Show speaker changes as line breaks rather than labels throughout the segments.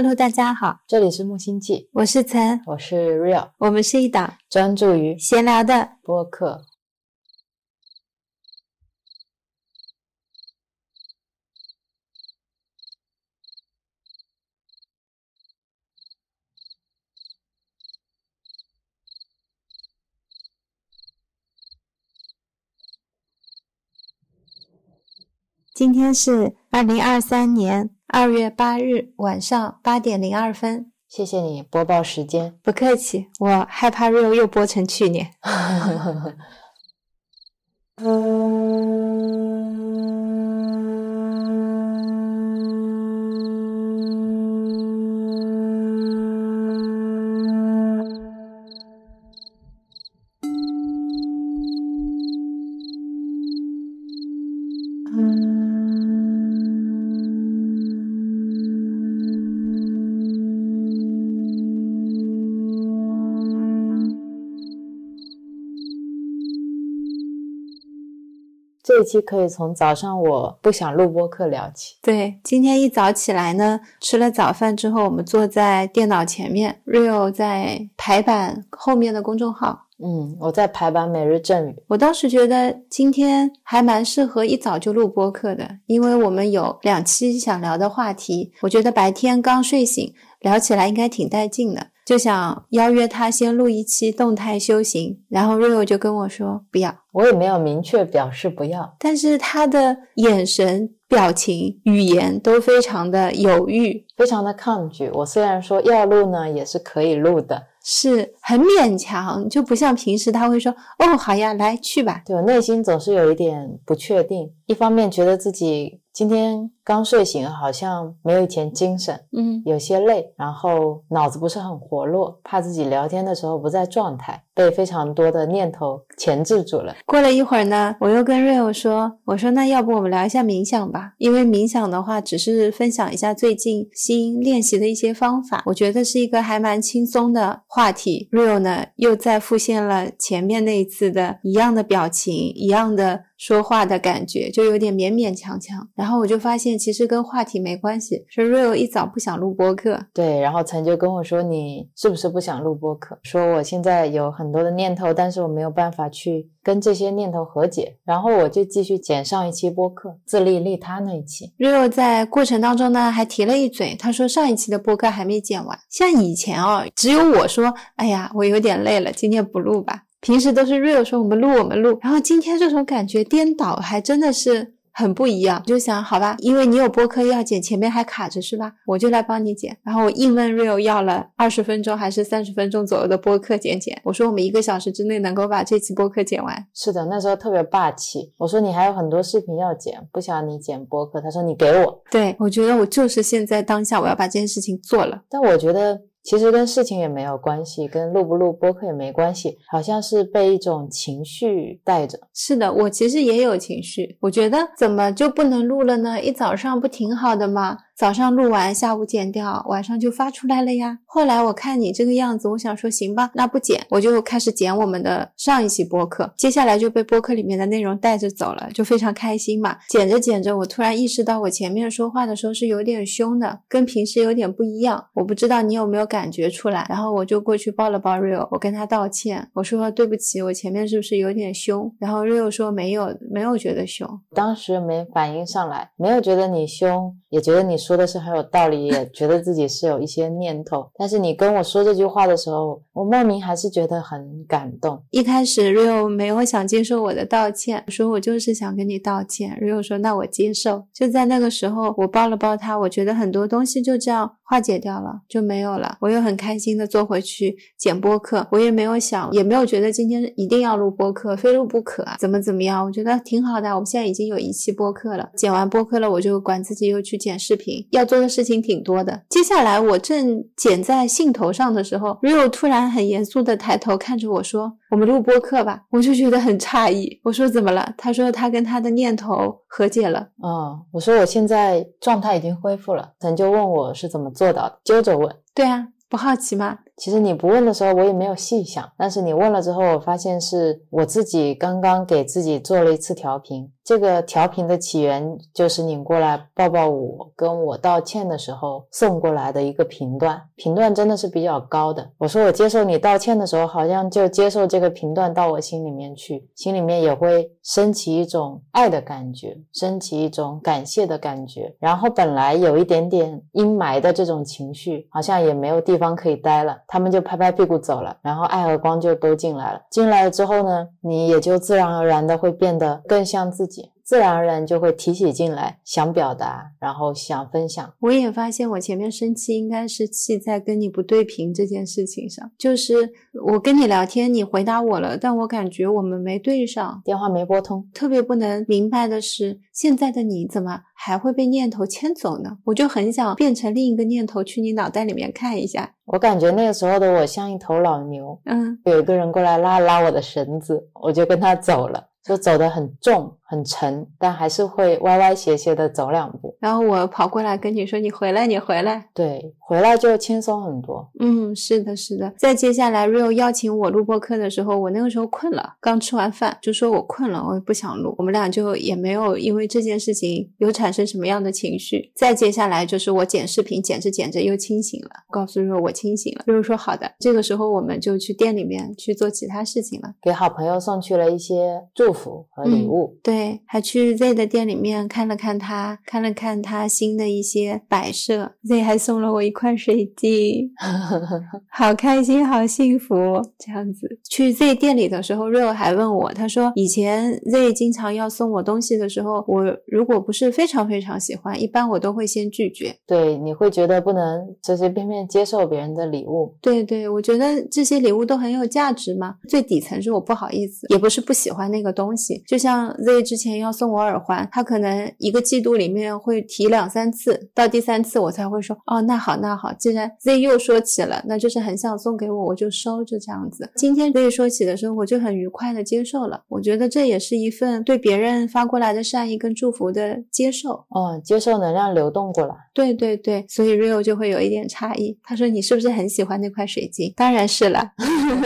Hello，大家好，
这里是木星记，
我是岑，
我是 Real，
我们是一档
专注于
闲聊的
播客。
今天是二零二三年二月八日晚上八点零二分。
谢谢你播报时间，
不客气，我害怕 real 又播成去年。
期可以从早上我不想录播课聊起。
对，今天一早起来呢，吃了早饭之后，我们坐在电脑前面，Rio 在排版后面的公众号。
嗯，我在排版每日赠语。
我当时觉得今天还蛮适合一早就录播课的，因为我们有两期想聊的话题，我觉得白天刚睡醒聊起来应该挺带劲的。就想邀约他先录一期动态修行，然后 Rio 就跟我说不要，
我也没有明确表示不要，
但是他的眼神、表情、语言都非常的犹豫，
非常的抗拒。我虽然说要录呢，也是可以录的，
是很勉强，就不像平时他会说哦好呀，来去吧。
对我内心总是有一点不确定，一方面觉得自己今天。刚睡醒，好像没有以前精神，
嗯，
有些累，然后脑子不是很活络，怕自己聊天的时候不在状态，被非常多的念头钳制住了。
过了一会儿呢，我又跟 Rio 说：“我说那要不我们聊一下冥想吧？因为冥想的话，只是分享一下最近新练习的一些方法，我觉得是一个还蛮轻松的话题。”Rio 呢，又再复现了前面那一次的一样的表情，一样的说话的感觉，就有点勉勉强强。然后我就发现。其实跟话题没关系，是 Real 一早不想录播客。
对，然后曾就跟我说：“你是不是不想录播客？”说我现在有很多的念头，但是我没有办法去跟这些念头和解。然后我就继续剪上一期播客，自利利他那一期。
Real 在过程当中呢，还提了一嘴，他说上一期的播客还没剪完。像以前哦，只有我说：“哎呀，我有点累了，今天不录吧。”平时都是 Real 说：“我们录，我们录。”然后今天这种感觉颠倒，还真的是。很不一样，就想好吧，因为你有播客要剪，前面还卡着是吧？我就来帮你剪。然后我硬问 Real 要了二十分钟还是三十分钟左右的播客剪剪。我说我们一个小时之内能够把这期播客剪完。
是的，那时候特别霸气。我说你还有很多视频要剪，不想你剪播客。他说你给我。
对，我觉得我就是现在当下我要把这件事情做了。
但我觉得。其实跟事情也没有关系，跟录不录播客也没关系，好像是被一种情绪带着。
是的，我其实也有情绪，我觉得怎么就不能录了呢？一早上不挺好的吗？早上录完，下午剪掉，晚上就发出来了呀。后来我看你这个样子，我想说行吧，那不剪，我就开始剪我们的上一期播客。接下来就被播客里面的内容带着走了，就非常开心嘛。剪着剪着，我突然意识到我前面说话的时候是有点凶的，跟平时有点不一样。我不知道你有没有感觉出来。然后我就过去抱了抱 Rio，我跟他道歉，我说对不起，我前面是不是有点凶？然后 Rio 说没有，没有觉得凶，
当时没反应上来，没有觉得你凶，也觉得你。说的是很有道理，也 觉得自己是有一些念头，但是你跟我说这句话的时候，我莫名还是觉得很感动。
一开始 Rio 没有想接受我的道歉，说我就是想跟你道歉。Rio 说那我接受。就在那个时候，我抱了抱他，我觉得很多东西就这样化解掉了，就没有了。我又很开心的坐回去剪播客，我也没有想，也没有觉得今天一定要录播客，非录不可啊，怎么怎么样？我觉得挺好的。我们现在已经有一期播客了，剪完播客了，我就管自己又去剪视频。要做的事情挺多的。接下来我正剪在兴头上的时候，Rio 突然很严肃的抬头看着我说：“我们录播客吧。”我就觉得很诧异。我说：“怎么了？”他说：“他跟他的念头和解了。”
嗯，我说：“我现在状态已经恢复了。”他就问我是怎么做到的，揪着问。
对啊，不好奇吗？
其实你不问的时候，我也没有细想。但是你问了之后，我发现是我自己刚刚给自己做了一次调频。这个调频的起源就是你过来抱抱我，跟我道歉的时候送过来的一个频段，频段真的是比较高的。我说我接受你道歉的时候，好像就接受这个频段到我心里面去，心里面也会升起一种爱的感觉，升起一种感谢的感觉。然后本来有一点点阴霾的这种情绪，好像也没有地方可以待了，他们就拍拍屁股走了，然后爱和光就都进来了。进来了之后呢，你也就自然而然的会变得更像自己。自然而然就会提起劲来，想表达，然后想分享。
我也发现，我前面生气应该是气在跟你不对频这件事情上，就是我跟你聊天，你回答我了，但我感觉我们没对上，
电话没拨通。
特别不能明白的是，现在的你怎么还会被念头牵走呢？我就很想变成另一个念头，去你脑袋里面看一下。
我感觉那个时候的我像一头老牛，
嗯，
有一个人过来拉拉我的绳子，我就跟他走了。就走得很重很沉，但还是会歪歪斜斜的走两步。
然后我跑过来跟你说：“你回来，你回来。”
对，回来就轻松很多。
嗯，是的，是的。再接下来，Rio 邀请我录播课的时候，我那个时候困了，刚吃完饭，就说我困了，我也不想录。我们俩就也没有因为这件事情有产生什么样的情绪。再接下来就是我剪视频，剪着剪着又清醒了，告诉 Rio 我清醒了。Rio 说好的。这个时候我们就去店里面去做其他事情了，
给好朋友送去了一些祝福。和礼物，
对，还去 Z 的店里面看了看他，看了看他新的一些摆设。Z 还送了我一块水晶，好开心，好幸福。这样子去 Z 店里的时候，Rio 还问我，他说以前 Z 经常要送我东西的时候，我如果不是非常非常喜欢，一般我都会先拒绝。
对，你会觉得不能随随便便接受别人的礼物。
对对，我觉得这些礼物都很有价值嘛。最底层是我不好意思，也不是不喜欢那个东。东西就像 Z 之前要送我耳环，他可能一个季度里面会提两三次，到第三次我才会说哦，那好那好，既然 Z 又说起了，那就是很想送给我，我就收，就这样子。今天 Z 说起的时候，我就很愉快的接受了。我觉得这也是一份对别人发过来的善意跟祝福的接受。
哦，接受能量流动过来。
对对对，所以 Rio 就会有一点诧异。他说你是不是很喜欢那块水晶？当然是了，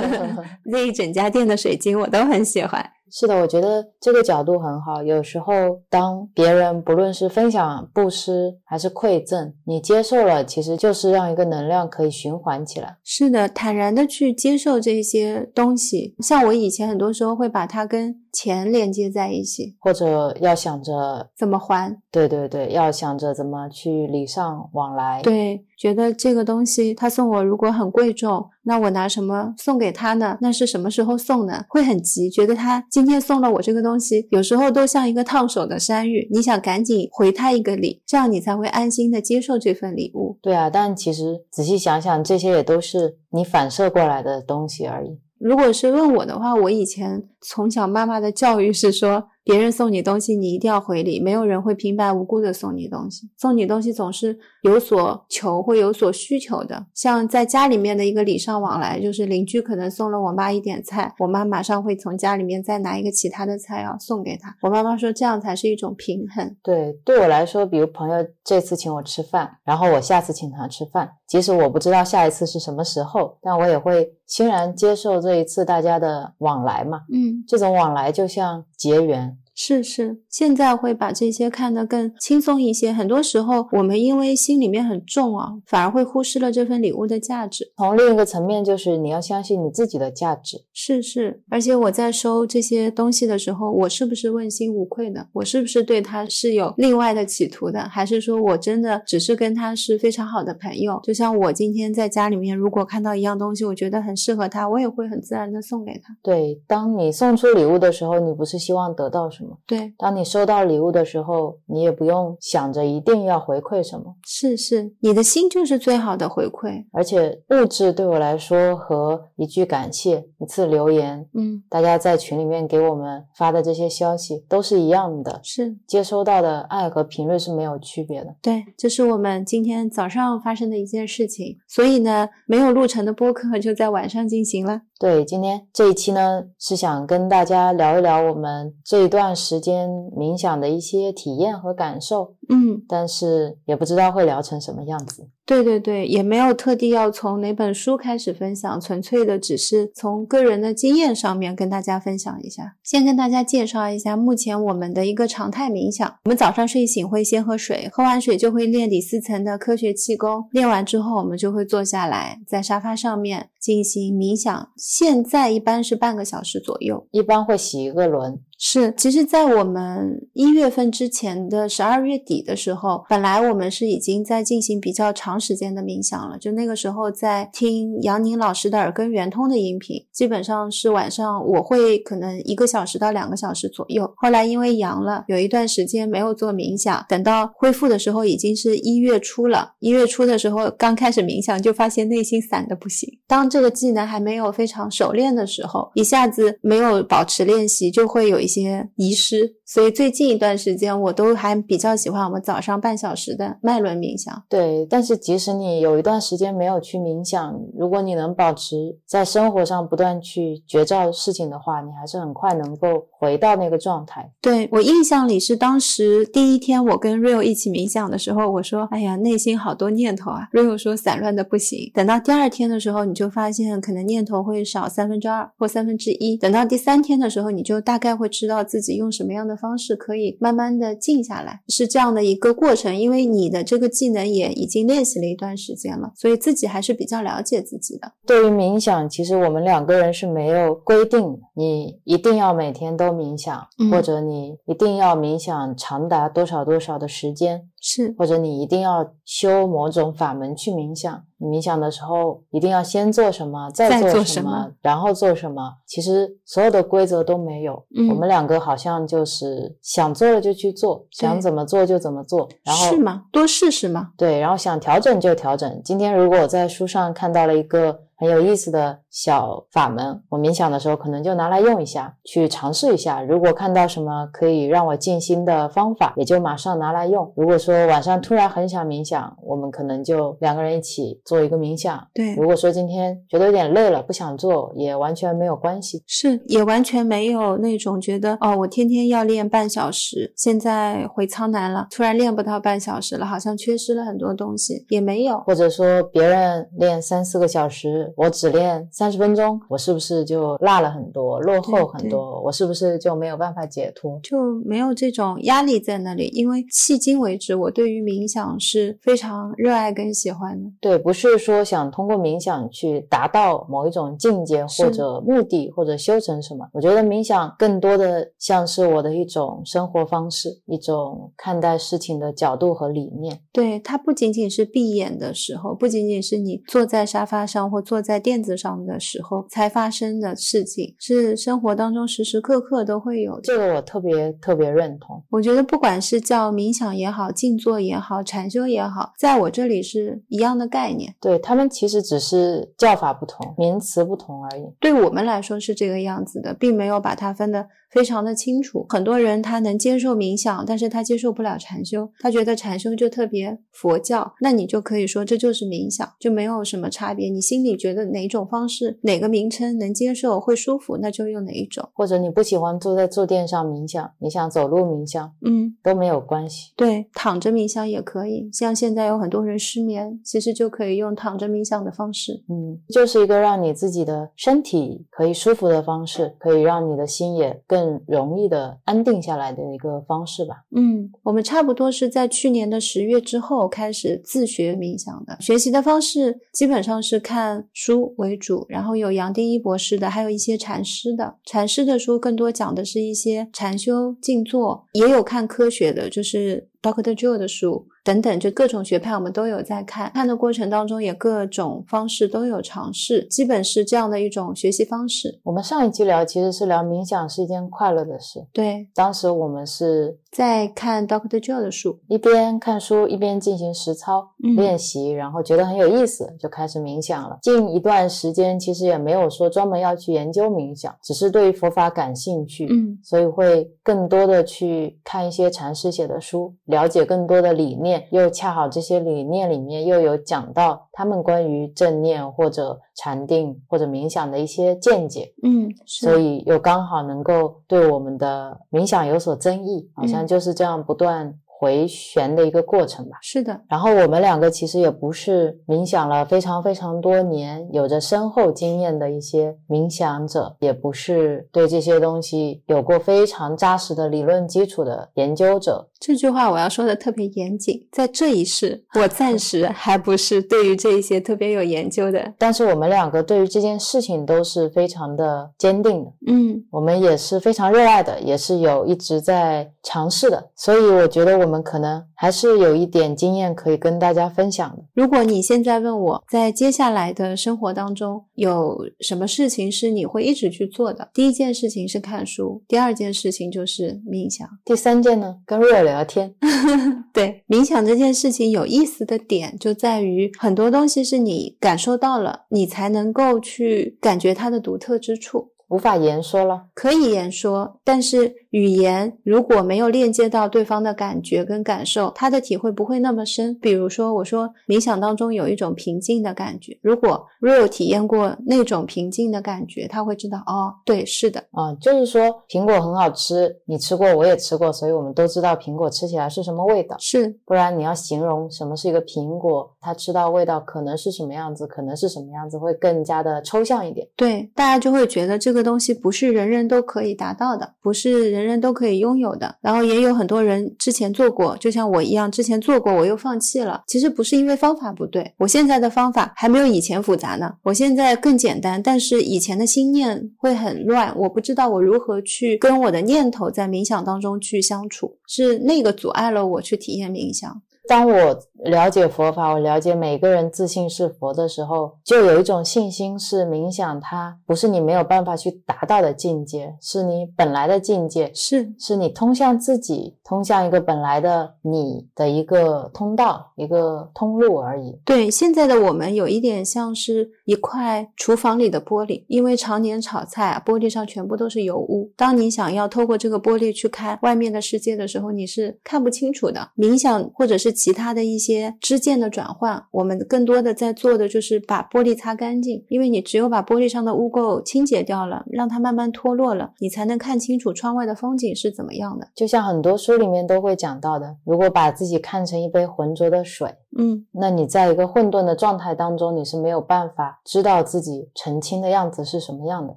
那一整家店的水晶我都很喜欢。
是的，我觉得这个角度很好。有时候，当别人不论是分享、布施还是馈赠，你接受了，其实就是让一个能量可以循环起来。
是的，坦然的去接受这些东西。像我以前很多时候会把它跟钱连接在一起，
或者要想着
怎么还。
对对对，要想着怎么去礼尚往来。
对。觉得这个东西他送我如果很贵重，那我拿什么送给他呢？那是什么时候送呢？会很急，觉得他今天送了我这个东西，有时候都像一个烫手的山芋，你想赶紧回他一个礼，这样你才会安心的接受这份礼物。
对啊，但其实仔细想想，这些也都是你反射过来的东西而已。
如果是问我的话，我以前从小妈妈的教育是说。别人送你东西，你一定要回礼。没有人会平白无故的送你东西，送你东西总是有所求，会有所需求的。像在家里面的一个礼尚往来，就是邻居可能送了我妈一点菜，我妈马上会从家里面再拿一个其他的菜要送给他。我妈妈说这样才是一种平衡。
对，对我来说，比如朋友这次请我吃饭，然后我下次请他吃饭，即使我不知道下一次是什么时候，但我也会欣然接受这一次大家的往来嘛。
嗯，
这种往来就像结缘。
是是，现在会把这些看得更轻松一些。很多时候，我们因为心里面很重啊，反而会忽视了这份礼物的价值。
从另一个层面，就是你要相信你自己的价值。
是是，而且我在收这些东西的时候，我是不是问心无愧的？我是不是对他是有另外的企图的？还是说我真的只是跟他是非常好的朋友？就像我今天在家里面，如果看到一样东西，我觉得很适合他，我也会很自然的送给他。
对，当你送出礼物的时候，你不是希望得到什么？
对，
当你收到礼物的时候，你也不用想着一定要回馈什么。
是是，你的心就是最好的回馈。
而且物质对我来说和一句感谢、一次留言，
嗯，
大家在群里面给我们发的这些消息都是一样的，
是
接收到的爱和频率是没有区别的。
对，这是我们今天早上发生的一件事情。所以呢，没有录成的播客就在晚上进行了。
对，今天这一期呢，是想跟大家聊一聊我们这一段。时间冥想的一些体验和感受，
嗯，
但是也不知道会聊成什么样子。
对对对，也没有特地要从哪本书开始分享，纯粹的只是从个人的经验上面跟大家分享一下。先跟大家介绍一下目前我们的一个常态冥想。我们早上睡醒会先喝水，喝完水就会练第四层的科学气功，练完之后我们就会坐下来，在沙发上面进行冥想。现在一般是半个小时左右，
一般会洗一个轮。
是，其实，在我们一月份之前的十二月底的时候，本来我们是已经在进行比较长时间的冥想了。就那个时候在听杨宁老师的耳根圆通的音频，基本上是晚上我会可能一个小时到两个小时左右。后来因为阳了，有一段时间没有做冥想，等到恢复的时候已经是一月初了。一月初的时候刚开始冥想，就发现内心散的不行。当这个技能还没有非常熟练的时候，一下子没有保持练习，就会有一些遗失，所以最近一段时间我都还比较喜欢我们早上半小时的脉轮冥想。
对，但是即使你有一段时间没有去冥想，如果你能保持在生活上不断去觉照事情的话，你还是很快能够回到那个状态。
对我印象里是当时第一天我跟 Rio 一起冥想的时候，我说：“哎呀，内心好多念头啊。”Rio 说：“散乱的不行。”等到第二天的时候，你就发现可能念头会少三分之二或三分之一。等到第三天的时候，你就大概会知道自己用什么样的方式可以慢慢的静下来，是这样的一个过程。因为你的这个技能也已经练习了一段时间了，所以自己还是比较了解自己的。
对于冥想，其实我们两个人是没有规定你一定要每天都冥想，
嗯
或者你一定要冥想长达多少多少的时间，
是，
或者你一定要修某种法门去冥想。你冥想的时候一定要先做什么，再
再
做什
做什么
然后做什么。其实所有的规则都没有，
嗯
我们两个好像就是想做了就去做，想怎么做就怎么做，然后
是吗？多试试嘛。
对，然后想调整就调整。今天如果我在书上看到了一个很有意思的小法门，我冥想的时候可能就拿来用一下，去尝试一下。如果看到什么可以让我静心的方法，也就马上拿来用。如果说晚上突然很想冥想，我们可能就两个人一起做一个冥想。
对，
如果说今天觉得有点累了，不想做，也完全没有关系。
是，也完全没有那种觉得哦，我天天要练半小时，现在回苍南了，突然练不到半小时了，好像缺失了很多东西，也没有。
或者说别人练三四个小时，我只练三十分钟，我是不是就落了很多，落后很多？我是不是就没有办法解脱？
就没有这种压力在那里，因为迄今为止，我对于冥想是非常热爱跟喜欢的。
对，不是说想通过冥想去达到某一种境界或者目的或者修成什么。我觉得冥想更多的像是我的一种生活方式，一种看待事情的角度和理念。
对，它不仅仅是闭眼的时候，不仅仅是你坐在沙发上或坐在垫子上的时候才发生的事情，是生活当中时时刻刻都会有的。
这个我特别特别认同。
我觉得不管是叫冥想也好，静坐也好，禅修也好，在我这里是一样的概念。
对他们其实只是叫法不同，名词不同而已。
对我们来说是这个样子的，并没有把它分得非常的清楚。很多人他能接受冥想，但是他接受不了禅修，他觉得禅修就特别佛教，那你就可以说这就是冥想，就没有什么差别。你心里觉得哪种方式、哪个名称能接受、会舒服，那就用哪一种。
或者你不喜欢坐在坐垫上冥想，你想走路冥想
嗯，
都没有关系。
对，躺着冥想也可以。像现在有很多人失眠，其实就可以用躺着冥想的方式。
嗯，就是一个让你自己的身体可以舒服的方式，可以让你的心也更更容易的安定下来的一个方式吧。
嗯，我们差不多是在去年的十月之后开始自学冥想的。学习的方式基本上是看书为主，然后有杨定一博士的，还有一些禅师的。禅师的书更多讲的是一些禅修、静坐，也有看科学的，就是 Doctor Joe 的书等等，就各种学派我们都有在看。看的过程当中也各种方式都有尝试，基本是这样的一种学习方式。
我们上一期聊其实是聊冥想是一件快乐的事，
对，
当时我们是
在看 Doctor Joe 的书，
一边看书一边进行实操、
嗯
练习，然后觉得很有意思，就开始冥想了。近一段时间其实也没有说专门要去研究冥想，只是对于佛法感兴趣，
嗯
所以会更多的去看一些禅师写的书，了解更多的理念。念，又恰好这些理念里面又有讲到他们关于正念或者禅定或者冥想的一些见解，
嗯，
所以又刚好能够对我们的冥想有所增益，好像
嗯
就是这样不断回旋的一个过程吧。
是的，
然后我们两个其实也不是冥想了非常非常多年，有着深厚经验的一些冥想者，也不是对这些东西有过非常扎实的理论基础的研究者。
这句话我要说的特别严谨，在这一世，我暂时 还不是对于这一些特别有研究的。
但是我们两个对于这件事情都是非常的坚定的，
嗯，
我们也是非常热爱的，也是有一直在尝试的，所以我觉得我们可能还是有一点经验可以跟大家分享的。
如果你现在问我在接下来的生活当中有什么事情是你会一直去做的，第一件事情是看书，第二件事情就是冥想。
第三件呢，跟瑞尔聊天，
对，冥想这件事情有意思的点就在于很多东西是你感受到了，你才能够去感觉它的独特之处。
无法言说了。
可以言说，但是语言如果没有链接到对方的感觉跟感受，他的体会不会那么深。比如说，我说冥想当中有一种平静的感觉，如果 Real 体验过那种平静的感觉，他会知道哦，对，是的，
啊、就是说苹果很好吃，你吃过，我也吃过，所以我们都知道苹果吃起来是什么味道。
是
不然你要形容什么是一个苹果，它吃到味道可能是什么样子，可能是什么样子，会更加的抽象一点。
对，大家就会觉得这个东西不是人人都可以达到的，不是人人人都可以拥有的。然后也有很多人之前做过，就像我一样，之前做过我又放弃了。其实不是因为方法不对，我现在的方法还没有以前复杂呢，我现在更简单，但是以前的心念会很乱，我不知道我如何去跟我的念头在冥想当中去相处，是那个阻碍了我去体验冥想。
当我了解佛法，我了解每个人自信是佛的时候，就有一种信心，是冥想它不是你没有办法去达到的境界，是你本来的境界，
是
是你通向自己、通向一个本来的你的一个通道、一个通路而已。
对，现在的我们有一点像是一块厨房里的玻璃，因为常年炒菜啊，玻璃上全部都是油污。当你想要透过这个玻璃去看外面的世界的时候，你是看不清楚的。冥想或者是其他的一些支件的转换，我们更多的在做的就是把玻璃擦干净，因为你只有把玻璃上的污垢清洁掉了，让它慢慢脱落了，你才能看清楚窗外的风景是怎么样的。
就像很多书里面都会讲到的，如果把自己看成一杯浑浊的水，
嗯，
那你在一个混沌的状态当中，你是没有办法知道自己澄清的样子是什么样的。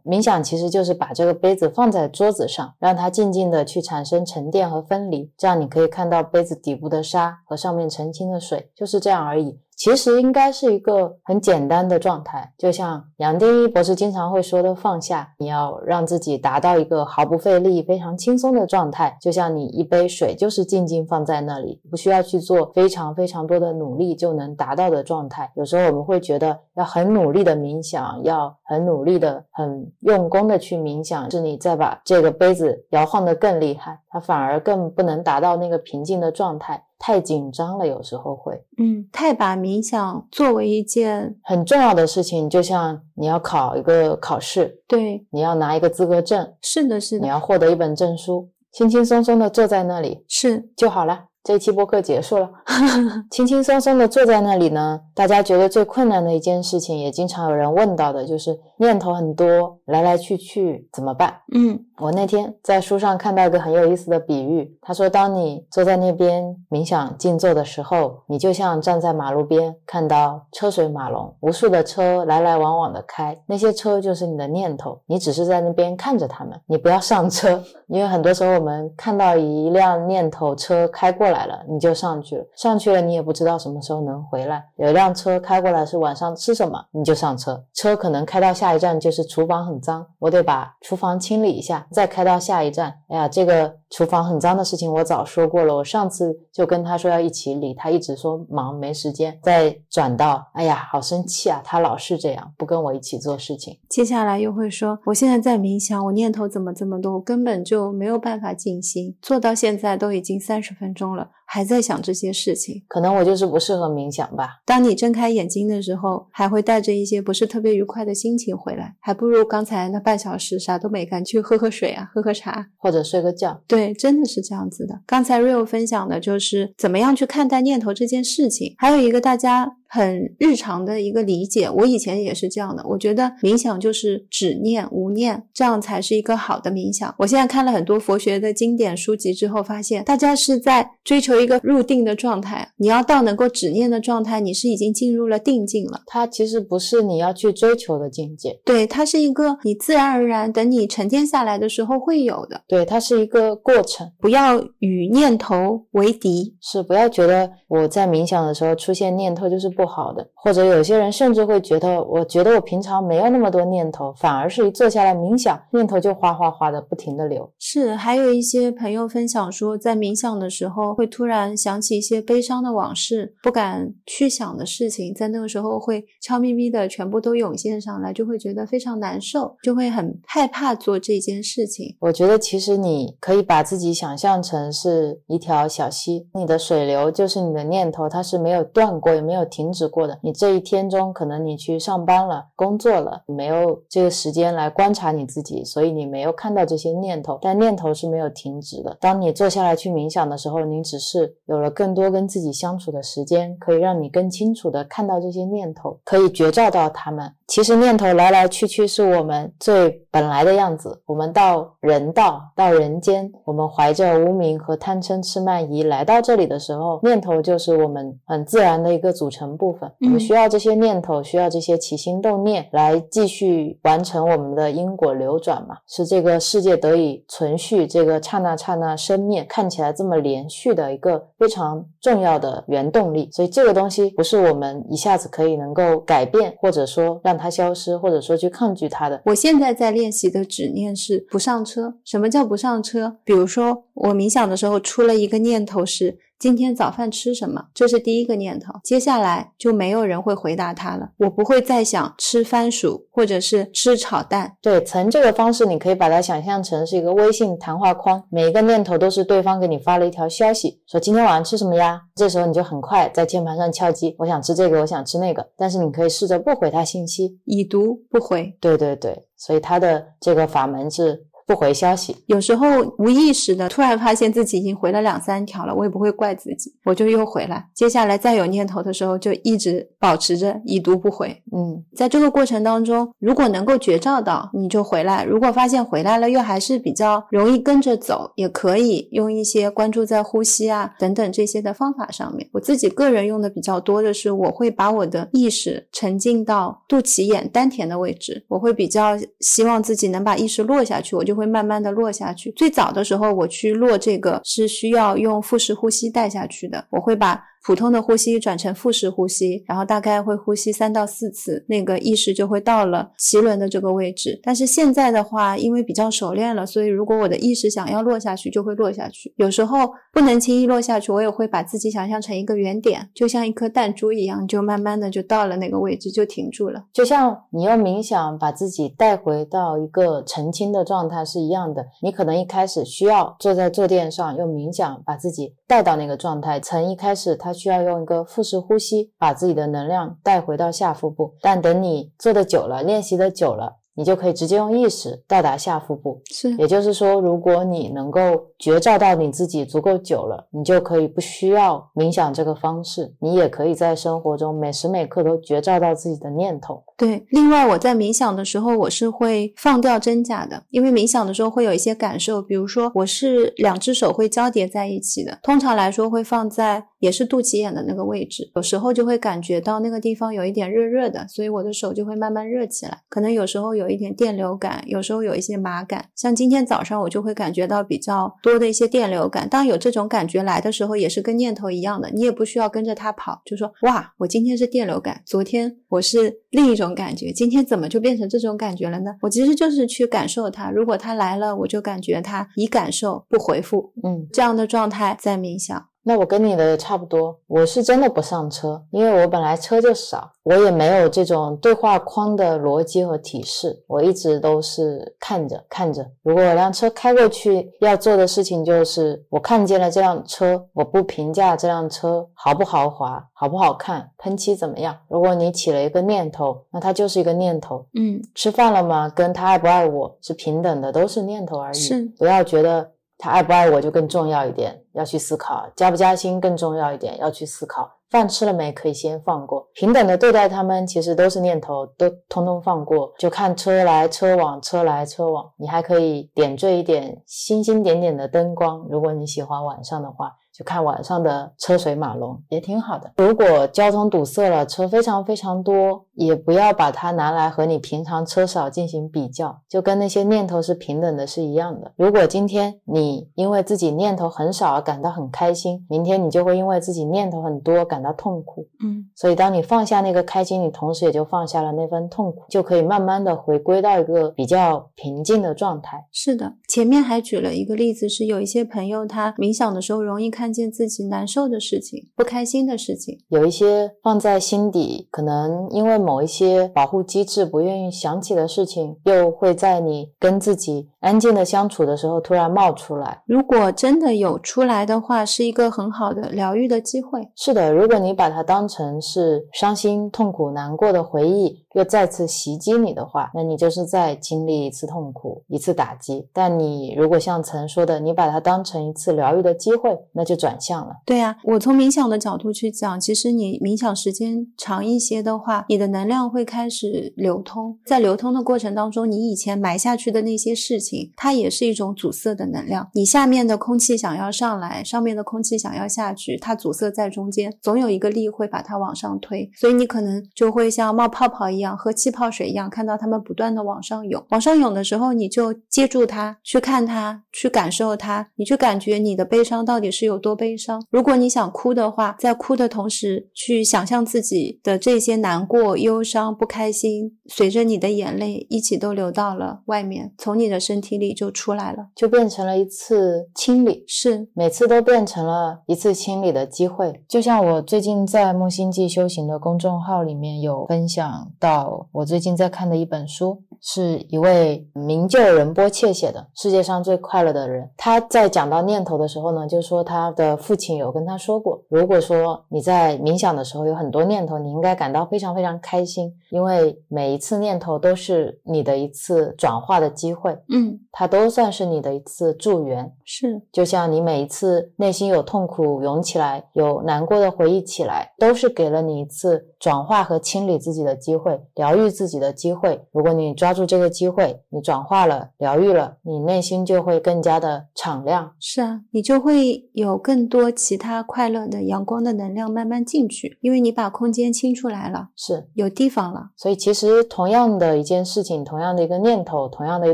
冥想其实就是把这个杯子放在桌子上，让它静静的去产生沉淀和分离，这样你可以看到杯子底部的沙和上面澄清的水，就是这样而已。其实应该是一个很简单的状态，就像杨定一博士经常会说的放下，你要让自己达到一个毫不费力、非常轻松的状态，就像你一杯水就是静静放在那里，不需要去做非常非常多的努力就能达到的状态。有时候我们会觉得要很努力的冥想，要很努力的、很用功的去冥想，是你再把这个杯子摇晃得更厉害，它反而更不能达到那个平静的状态。太紧张了，有时候会
嗯，太把冥想作为一件
很重要的事情，就像你要考一个考试，
对，
你要拿一个资格证，
是的，是的，
你要获得一本证书，轻轻松松的坐在那里
是
就好了。这一期播客结束了，轻轻松松的坐在那里呢。大家觉得最困难的一件事情，也经常有人问到的，就是念头很多，来来去去怎么办？
嗯
我那天在书上看到一个很有意思的比喻，他说，当你坐在那边冥想静坐的时候，你就像站在马路边，看到车水马龙，无数的车来来往往的开，那些车就是你的念头，你只是在那边看着他们，你不要上车，因为很多时候我们看到一辆念头车开过来了，你就上去了，上去了你也不知道什么时候能回来，有一辆车开过来是晚上吃什么，你就上车，车可能开到下一站就是厨房很脏，我得把厨房清理一下。再开到下一站，哎呀，这个厨房很脏的事情我早说过了，我上次就跟他说要一起理，他一直说忙没时间。再转到，哎呀，好生气啊，他老是这样，不跟我一起做事情。
接下来又会说，我现在在冥想，我念头怎么这么多，我根本就没有办法静心，做到现在都已经三十分钟了，还在想这些事情。
可能我就是不适合冥想吧。
当你睁开眼睛的时候，还会带着一些不是特别愉快的心情回来，还不如刚才那半小时啥都没干，去喝喝水啊，喝喝茶。
或者睡个觉，
对对，真的是这样子的。刚才 Rio 分享的就是怎么样去看待念头这件事情，还有一个大家。很日常的一个理解，我以前也是这样的。我觉得冥想就是止念、无念，这样才是一个好的冥想。我现在看了很多佛学的经典书籍之后，发现大家是在追求一个入定的状态。你要到能够止念的状态，你是已经进入了定境了。
它其实不是你要去追求的境界，
对，它是一个你自然而然等你沉淀下来的时候会有的。
对，它是一个过程，
不要与念头为敌，
是不要觉得我在冥想的时候出现念头就是不。不好的，或者有些人甚至会觉得，我觉得我平常没有那么多念头，反而是一坐下来冥想，念头就哗哗哗的不停的流。
是，还有一些朋友分享说，在冥想的时候会突然想起一些悲伤的往事，不敢去想的事情，在那个时候会悄咪咪的全部都涌现上来，就会觉得非常难受，就会很害怕做这件事情。
我觉得其实你可以把自己想象成是一条小溪，你的水流就是你的念头，它是没有断过，也没有停。止过的，你这一天中可能你去上班了、工作了，没有这个时间来观察你自己，所以你没有看到这些念头。但念头是没有停止的。当你坐下来去冥想的时候，你只是有了更多跟自己相处的时间，可以让你更清楚的看到这些念头，可以觉照到他们。其实念头来来去去是我们最本来的样子。我们到人道到人间，我们怀着无名和贪嗔痴慢疑来到这里的时候，念头就是我们很自然的一个组成部分。我们需要这些念头，需要这些起心动念来继续完成我们的因果流转嘛？是这个世界得以存续，这个刹那刹那生灭看起来这么连续的一个非常重要的原动力。所以这个东西不是我们一下子可以能够改变，或者说让它。它消失，或者说去抗拒它的。
我现在在练习的执念是不上车。什么叫不上车？比如说，我冥想的时候出了一个念头是。今天早饭吃什么？这是第一个念头，接下来就没有人会回答他了。我不会再想吃番薯或者是吃炒蛋。
对，从这个方式，你可以把它想象成是一个微信谈话框，每一个念头都是对方给你发了一条消息，说今天晚上吃什么呀？这时候你就很快在键盘上敲击，我想吃这个，我想吃那个。但是你可以试着不回他信息，
已读不回。
对对对，所以他的这个法门是。不回消息，
有时候无意识的突然发现自己已经回了两三条了，我也不会怪自己，我就又回来。接下来再有念头的时候，就一直保持着已读不回。
嗯，
在这个过程当中，如果能够觉照到，你就回来；如果发现回来了又还是比较容易跟着走，也可以用一些关注在呼吸啊等等这些的方法上面。我自己个人用的比较多的是，我会把我的意识沉浸到肚脐眼丹田的位置，我会比较希望自己能把意识落下去，我就。会慢慢的落下去。最早的时候，我去落这个是需要用腹式呼吸带下去的。我会把。普通的呼吸转成腹式呼吸，然后大概会呼吸三到四次，那个意识就会到了脐轮的这个位置。但是现在的话，因为比较熟练了，所以如果我的意识想要落下去，就会落下去。有时候不能轻易落下去，我也会把自己想象成一个圆点，就像一颗弹珠一样，就慢慢的就到了那个位置，就停住了。
就像你用冥想把自己带回到一个澄清的状态是一样的。你可能一开始需要坐在坐垫上用冥想把自己带到那个状态，从一开始它。需要用一个腹式呼吸，把自己的能量带回到下腹部。但等你做的久了，练习的久了。你就可以直接用意识到达下腹部，
是，
也就是说，如果你能够觉照到你自己足够久了，你就可以不需要冥想这个方式，你也可以在生活中每时每刻都觉照到自己的念头。
对，另外我在冥想的时候，我是会放掉真假的，因为冥想的时候会有一些感受，比如说我是两只手会交叠在一起的，通常来说会放在也是肚脐眼的那个位置，有时候就会感觉到那个地方有一点热热的，所以我的手就会慢慢热起来，可能有时候有。一点电流感，有时候有一些麻感，像今天早上我就会感觉到比较多的一些电流感。当有这种感觉来的时候，也是跟念头一样的，你也不需要跟着它跑，就说哇，我今天是电流感，昨天我是另一种感觉，今天怎么就变成这种感觉了呢？我其实就是去感受它，如果它来了，我就感觉它已感受不回复，
嗯，
这样的状态在冥想。
那我跟你的差不多，我是真的不上车，因为我本来车就少，我也没有这种对话框的逻辑和提示，我一直都是看着看着。如果有辆车开过去，要做的事情就是我看见了这辆车，我不评价这辆车豪不豪华、好不好看、喷漆怎么样。如果你起了一个念头，那它就是一个念头。
嗯，
吃饭了吗？跟他爱不爱我是平等的，都是念头而已。
是，
不要觉得。他爱不爱我就更重要一点，要去思考；加不加薪更重要一点，要去思考。饭吃了没？可以先放过，平等的对待他们，其实都是念头，都通通放过。就看车来车往，车来车往，你还可以点缀一点星星点点的灯光。如果你喜欢晚上的话。就看晚上的车水马龙也挺好的。如果交通堵塞了，车非常非常多，也不要把它拿来和你平常车少进行比较，就跟那些念头是平等的是一样的。如果今天你因为自己念头很少而感到很开心，明天你就会因为自己念头很多感到痛苦。
嗯，
所以当你放下那个开心，你同时也就放下了那份痛苦，就可以慢慢的回归到一个比较平静的状态。
是的，前面还举了一个例子，是有一些朋友他冥想的时候容易看。见自己难受的事情、不开心的事情，
有一些放在心底，可能因为某一些保护机制不愿意想起的事情，又会在你跟自己安静的相处的时候突然冒出来。
如果真的有出来的话，是一个很好的疗愈的机会。
是的，如果你把它当成是伤心、痛苦、难过的回忆，又再次袭击你的话，那你就是在经历一次痛苦、一次打击。但你如果像曾说的，你把它当成一次疗愈的机会，那就。转向了，
对呀，我从冥想的角度去讲，其实你冥想时间长一些的话，你的能量会开始流通，在流通的过程当中，你以前埋下去的那些事情，它也是一种阻塞的能量。你下面的空气想要上来，上面的空气想要下去，它阻塞在中间，总有一个力会把它往上推，所以你可能就会像冒泡泡一样，喝气泡水一样，看到它们不断的往上涌，往上涌的时候，你就接住它，去看它，去感受它，你去感觉你的悲伤到底是有。多悲伤！如果你想哭的话，在哭的同时，去想象自己的这些难过、忧伤、不开心，随着你的眼泪一起都流到了外面，从你的身体里就出来了，
就变成了一次清理。
是，
每次都变成了一次清理的机会。就像我最近在木星记修行的公众号里面有分享到，我最近在看的一本书，是一位名就仁波切写的《世界上最快乐的人》。他在讲到念头的时候呢，就说他。的父亲有跟他说过，如果说你在冥想的时候有很多念头，你应该感到非常非常开心，因为每一次念头都是你的一次转化的机会，
嗯，and
它都算是你的一次助缘，
是，
就像你每一次内心有痛苦涌起来，有难过的回忆起来，都是给了你一次转化和清理自己的机会，疗愈自己的机会。如果你抓住这个机会，你转化了，疗愈了，你内心就会更加的敞亮。
是啊，你就会有。更多其他快乐的阳光的能量慢慢进去，因为你把空间清出来了，
是
有地方了。
所以其实同样的一件事情，同样的一个念头，同样的一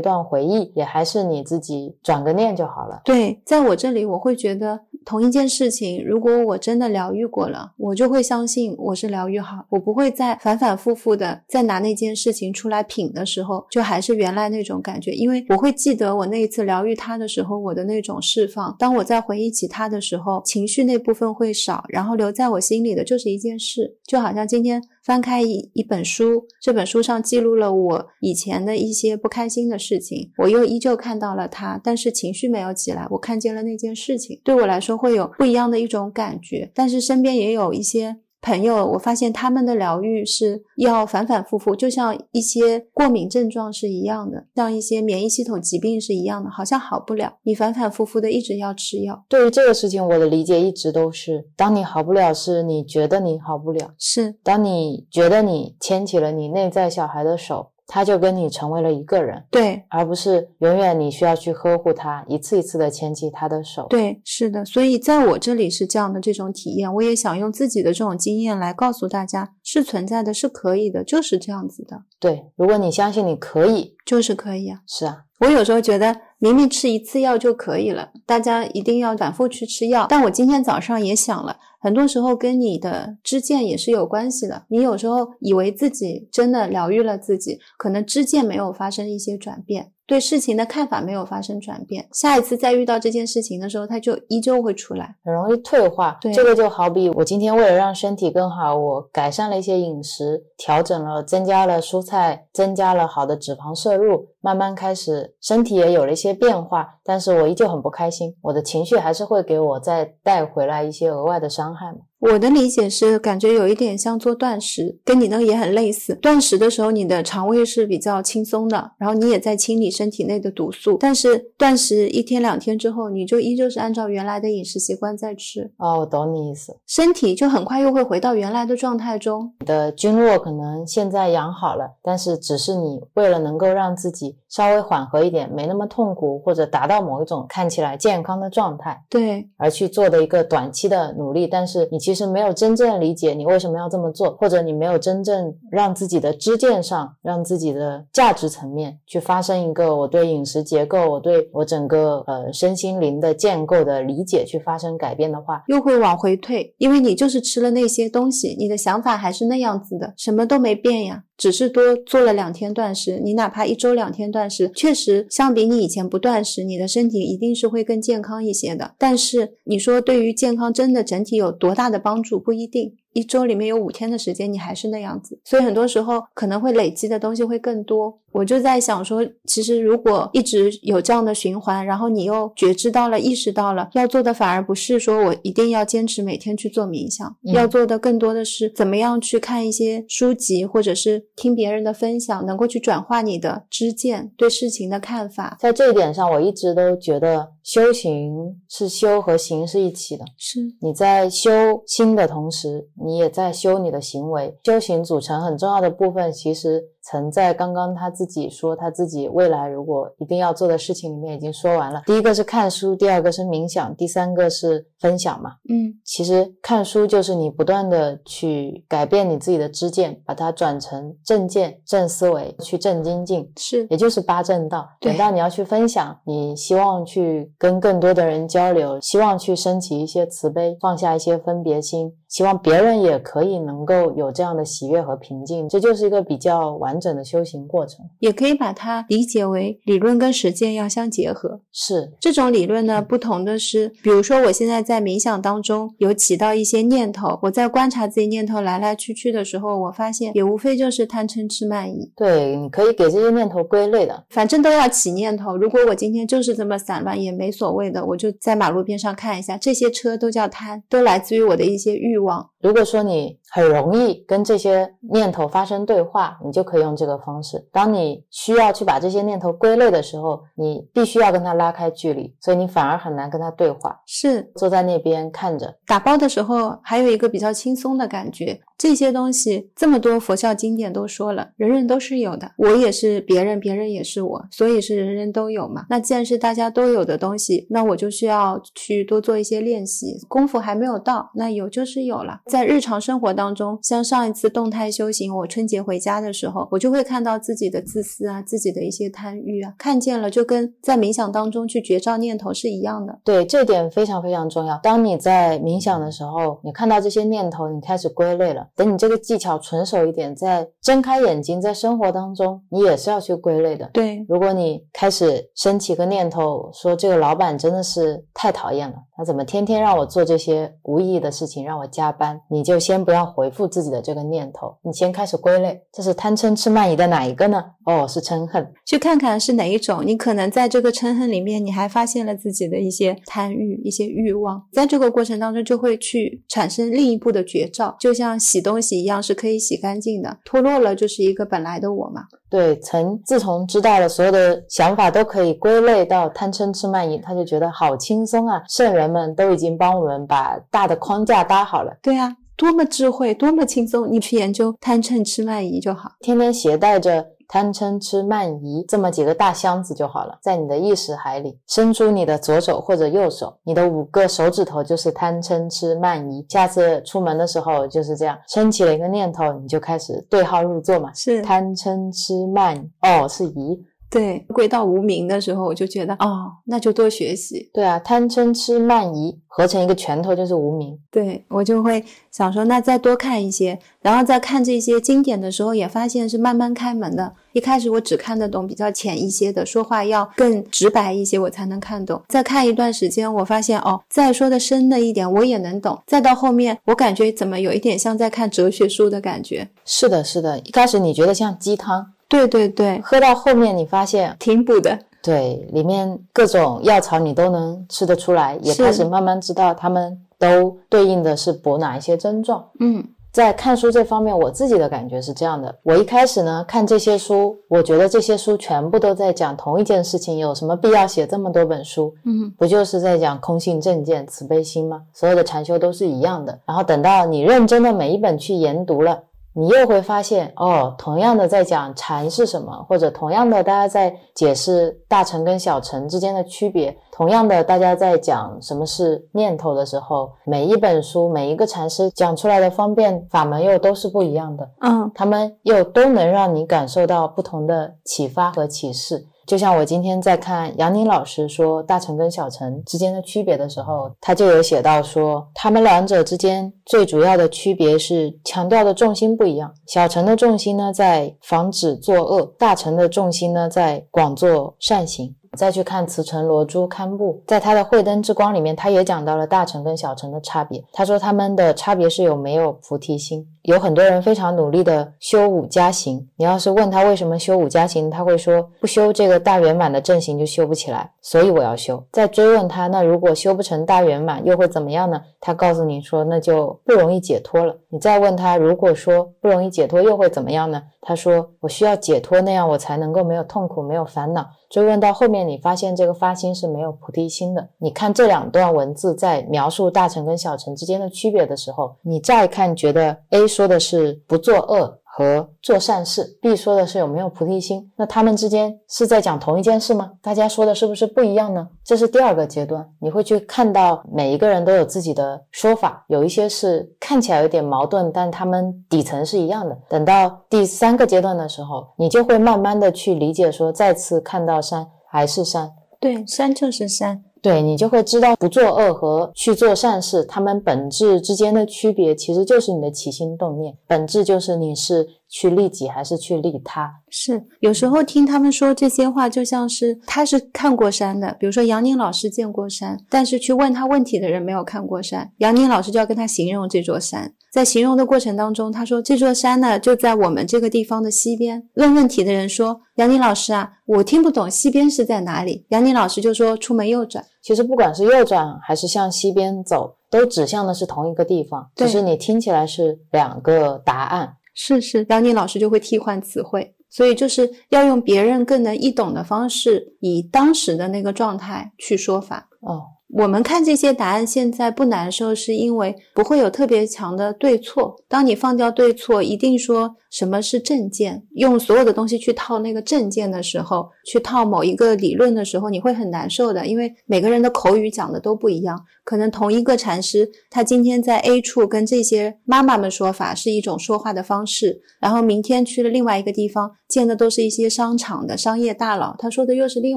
段回忆，也还是你自己转个念就好了。
对，在我这里，我会觉得同一件事情，如果我真的疗愈过了，我就会相信我是疗愈好，我不会再反反复复的再拿那件事情出来品的时候，就还是原来那种感觉，因为我会记得我那一次疗愈他的时候，我的那种释放。当我在回忆起他的。时候情绪那部分会少，然后留在我心里的就是一件事，就好像今天翻开一一本书，这本书上记录了我以前的一些不开心的事情，我又依旧看到了它，但是情绪没有起来，我看见了那件事情，对我来说会有不一样的一种感觉，但是身边也有一些。朋友，我发现他们的疗愈是要反反复复，就像一些过敏症状是一样的，像一些免疫系统疾病是一样的，好像好不了，你反反复复的一直要吃药。
对于这个事情，我的理解一直都是：当你好不了，是你觉得你好不了；
是
当你觉得你牵起了你内在小孩的手。他就跟你成为了一个人，
对，
而不是永远你需要去呵护他，一次一次的牵起他的手。
对，是的，所以在我这里是这样的这种体验，我也想用自己的这种经验来告诉大家，是存在的，是可以的，就是这样子的。
对，如果你相信你可以，
就是可以啊。
是啊，
我有时候觉得明明吃一次药就可以了，大家一定要反复去吃药。但我今天早上也想了。很多时候跟你的知见也是有关系的。你有时候以为自己真的疗愈了自己，可能知见没有发生一些转变。对事情的看法没有发生转变，下一次再遇到这件事情的时候，它就依旧会出来，
很容易退化。
对，
这个就好比我今天为了让身体更好，我改善了一些饮食，调整了，增加了蔬菜，增加了好的脂肪摄入，慢慢开始身体也有了一些变化，但是我依旧很不开心，我的情绪还是会给我再带回来一些额外的伤害嘛。
我的理解是，感觉有一点像做断食，跟你那个也很类似。断食的时候，你的肠胃是比较轻松的，然后你也在清理身体内的毒素。但是断食一天两天之后，你就依旧是按照原来的饮食习惯在吃。
哦，我懂你意思，
身体就很快又会回到原来的状态中。
你的经络可能现在养好了，但是只是你为了能够让自己稍微缓和一点，没那么痛苦，或者达到某一种看起来健康的状态，
对，
而去做的一个短期的努力。但是你其其实没有真正理解你为什么要这么做，或者你没有真正让自己的支线上，让自己的价值层面去发生一个我对饮食结构，我对我整个呃身心灵的建构的理解去发生改变的话，
又会往回退，因为你就是吃了那些东西，你的想法还是那样子的，什么都没变呀。只是多做了两天断食，你哪怕一周两天断食，确实相比你以前不断食，你的身体一定是会更健康一些的。但是你说对于健康真的整体有多大的帮助，不一定。一周里面有五天的时间，你还是那样子，所以很多时候可能会累积的东西会更多。我就在想说，其实如果一直有这样的循环，然后你又觉知到了、意识到了，要做的反而不是说我一定要坚持每天去做冥想，要做的更多的是怎么样去看一些书籍，或者是听别人的分享，能够去转化你的知见、对事情的看法。
在这一点上，我一直都觉得修行是修和行是一起的。
是
你在修心的同时，你也在修你的行为。修行组成很重要的部分，其实。曾在刚刚他自己说他自己未来如果一定要做的事情里面已经说完了。第一个是看书，第二个是冥想，第三个是分享嘛。
嗯，
其实看书就是你不断的去改变你自己的知见，把它转成正见、正思维，去正精进，
是，
也就是八正道。等到你要去分享，你希望去跟更多的人交流，希望去升起一些慈悲，放下一些分别心。希望别人也可以能够有这样的喜悦和平静，这就是一个比较完整的修行过程。
也可以把它理解为理论跟实践要相结合。
是
这种理论呢，不同的是，比如说我现在在冥想当中有起到一些念头，我在观察自己念头来来去去的时候，我发现也无非就是贪嗔痴慢疑。
对，你可以给这些念头归类的，
反正都要起念头。如果我今天就是这么散乱，也没所谓的，我就在马路边上看一下，这些车都叫贪，都来自于我的一些欲。望。
如果说你很容易跟这些念头发生对话，你就可以用这个方式。当你需要去把这些念头归类的时候，你必须要跟他拉开距离，所以你反而很难跟他对话。
是
坐在那边看着
打包的时候，还有一个比较轻松的感觉。这些东西这么多佛教经典都说了，人人都是有的，我也是别人，别人也是我，所以是人人都有嘛。那既然是大家都有的东西，那我就需要去多做一些练习，功夫还没有到，那有就是有了。在日常生活当中，像上一次动态修行，我春节回家的时候，我就会看到自己的自私啊，自己的一些贪欲啊，看见了就跟在冥想当中去觉照念头是一样的。
对，这点非常非常重要。当你在冥想的时候，你看到这些念头，你开始归类了。等你这个技巧纯熟一点，再睁开眼睛，在生活当中，你也是要去归类的。
对，
如果你开始升起个念头，说这个老板真的是太讨厌了，他怎么天天让我做这些无意义的事情，让我加班？你就先不要回复自己的这个念头，你先开始归类，这是贪嗔痴慢疑的哪一个呢？哦，是嗔恨，
去看看是哪一种。你可能在这个嗔恨里面，你还发现了自己的一些贪欲、一些欲望，在这个过程当中就会去产生另一步的绝招，就像洗东西。一样是可以洗干净的，脱落了就是一个本来的我嘛。
对，曾自从知道了所有的想法都可以归类到贪嗔痴慢疑，他就觉得好轻松啊！圣人们都已经帮我们把大的框架搭好了。
对啊，多么智慧，多么轻松！你去研究贪嗔痴慢疑就好，
天天携带着。贪嗔痴慢疑这么几个大箱子就好了，在你的意识海里，伸出你的左手或者右手，你的五个手指头就是贪嗔痴慢疑。下次出门的时候就是这样，升起了一个念头，你就开始对号入座嘛。
是
贪嗔痴慢，哦，是疑。
对，归到无名的时候，我就觉得哦，那就多学习。
对啊，贪嗔痴慢疑合成一个拳头就是无名。
对我就会想说，那再多看一些，然后在看这些经典的时候，也发现是慢慢开门的。一开始我只看得懂比较浅一些的，说话要更直白一些，我才能看懂。再看一段时间，我发现哦，再说的深的一点，我也能懂。再到后面，我感觉怎么有一点像在看哲学书的感觉。
是的，是的，一开始你觉得像鸡汤。
对对对，
喝到后面你发现
挺补的，
对，里面各种药草你都能吃得出来，也开始慢慢知道他们都对应的是补哪一些症状。
嗯
在看书这方面，我自己的感觉是这样的：我一开始呢看这些书，我觉得这些书全部都在讲同一件事情，有什么必要写这么多本书？
嗯
不就是在讲空性正见、慈悲心吗？所有的禅修都是一样的。然后等到你认真的每一本去研读了，你又会发现，哦，同样的在讲禅是什么，或者同样的大家在解释大乘跟小乘之间的区别，同样的大家在讲什么是念头的时候，每一本书每一个禅师讲出来的方便法门又都是不一样的。
嗯
他们又都能让你感受到不同的启发和启示。就像我今天在看杨宁老师说大成跟小成之间的区别的时候，他就有写到说，他们两者之间最主要的区别是强调的重心不一样。小成的重心呢，在防止作恶；大成的重心呢，在广做善行。再去看慈城罗珠堪布，在他的《慧灯之光》里面，他也讲到了大乘跟小乘的差别。他说他们的差别是有没有菩提心。有很多人非常努力的修五加行，你要是问他为什么修五加行，他会说不修这个大圆满的正行就修不起来，所以我要修。再追问他，那如果修不成大圆满又会怎么样呢？他告诉你说那就不容易解脱了。你再问他，如果说不容易解脱又会怎么样呢？他说我需要解脱，那样我才能够没有痛苦，没有烦恼。追问到后面，你发现这个发心是没有菩提心的。你看这两段文字在描述大乘跟小乘之间的区别的时候，你乍一看觉得 A 说的是不作恶和做善事，B 说的是有没有菩提心，那他们之间是在讲同一件事吗？大家说的是不是不一样呢？这是第二个阶段，你会去看到每一个人都有自己的说法，有一些是看起来有点矛盾，但他们底层是一样的。等到第三个阶段的时候，你就会慢慢的去理解说，再次看到山还是山，
对，山就是山。
对你就会知道不作恶和去做善事，他们本质之间的区别，其实就是你的起心动念，本质就是你是去利己还是去利他。
是，有时候听他们说这些话，就像是他是看过山的，比如说杨宁老师见过山，但是去问他问题的人没有看过山，杨宁老师就要跟他形容这座山。在形容的过程当中，他说这座山呢就在我们这个地方的西边。问问题的人说：“杨宁老师啊，我听不懂西边是在哪里。”杨宁老师就说：“出门右转。”
其实不管是右转还是向西边走，都指向的是同一个地方，
对
只是你听起来是两个答案。
是是，杨宁老师就会替换词汇，所以就是要用别人更能易懂的方式，以当时的那个状态去说法。
哦，
我们看这些答案现在不难受，是因为不会有特别强的对错。当你放掉对错，一定说什么是正见，用所有的东西去套那个正见的时候，去套某一个理论的时候，你会很难受的，因为每个人的口语讲的都不一样。可能同一个禅师，他今天在 A 处跟这些妈妈们说法是一种说话的方式，然后明天去了另外一个地方，见的都是一些商场的商业大佬，他说的又是另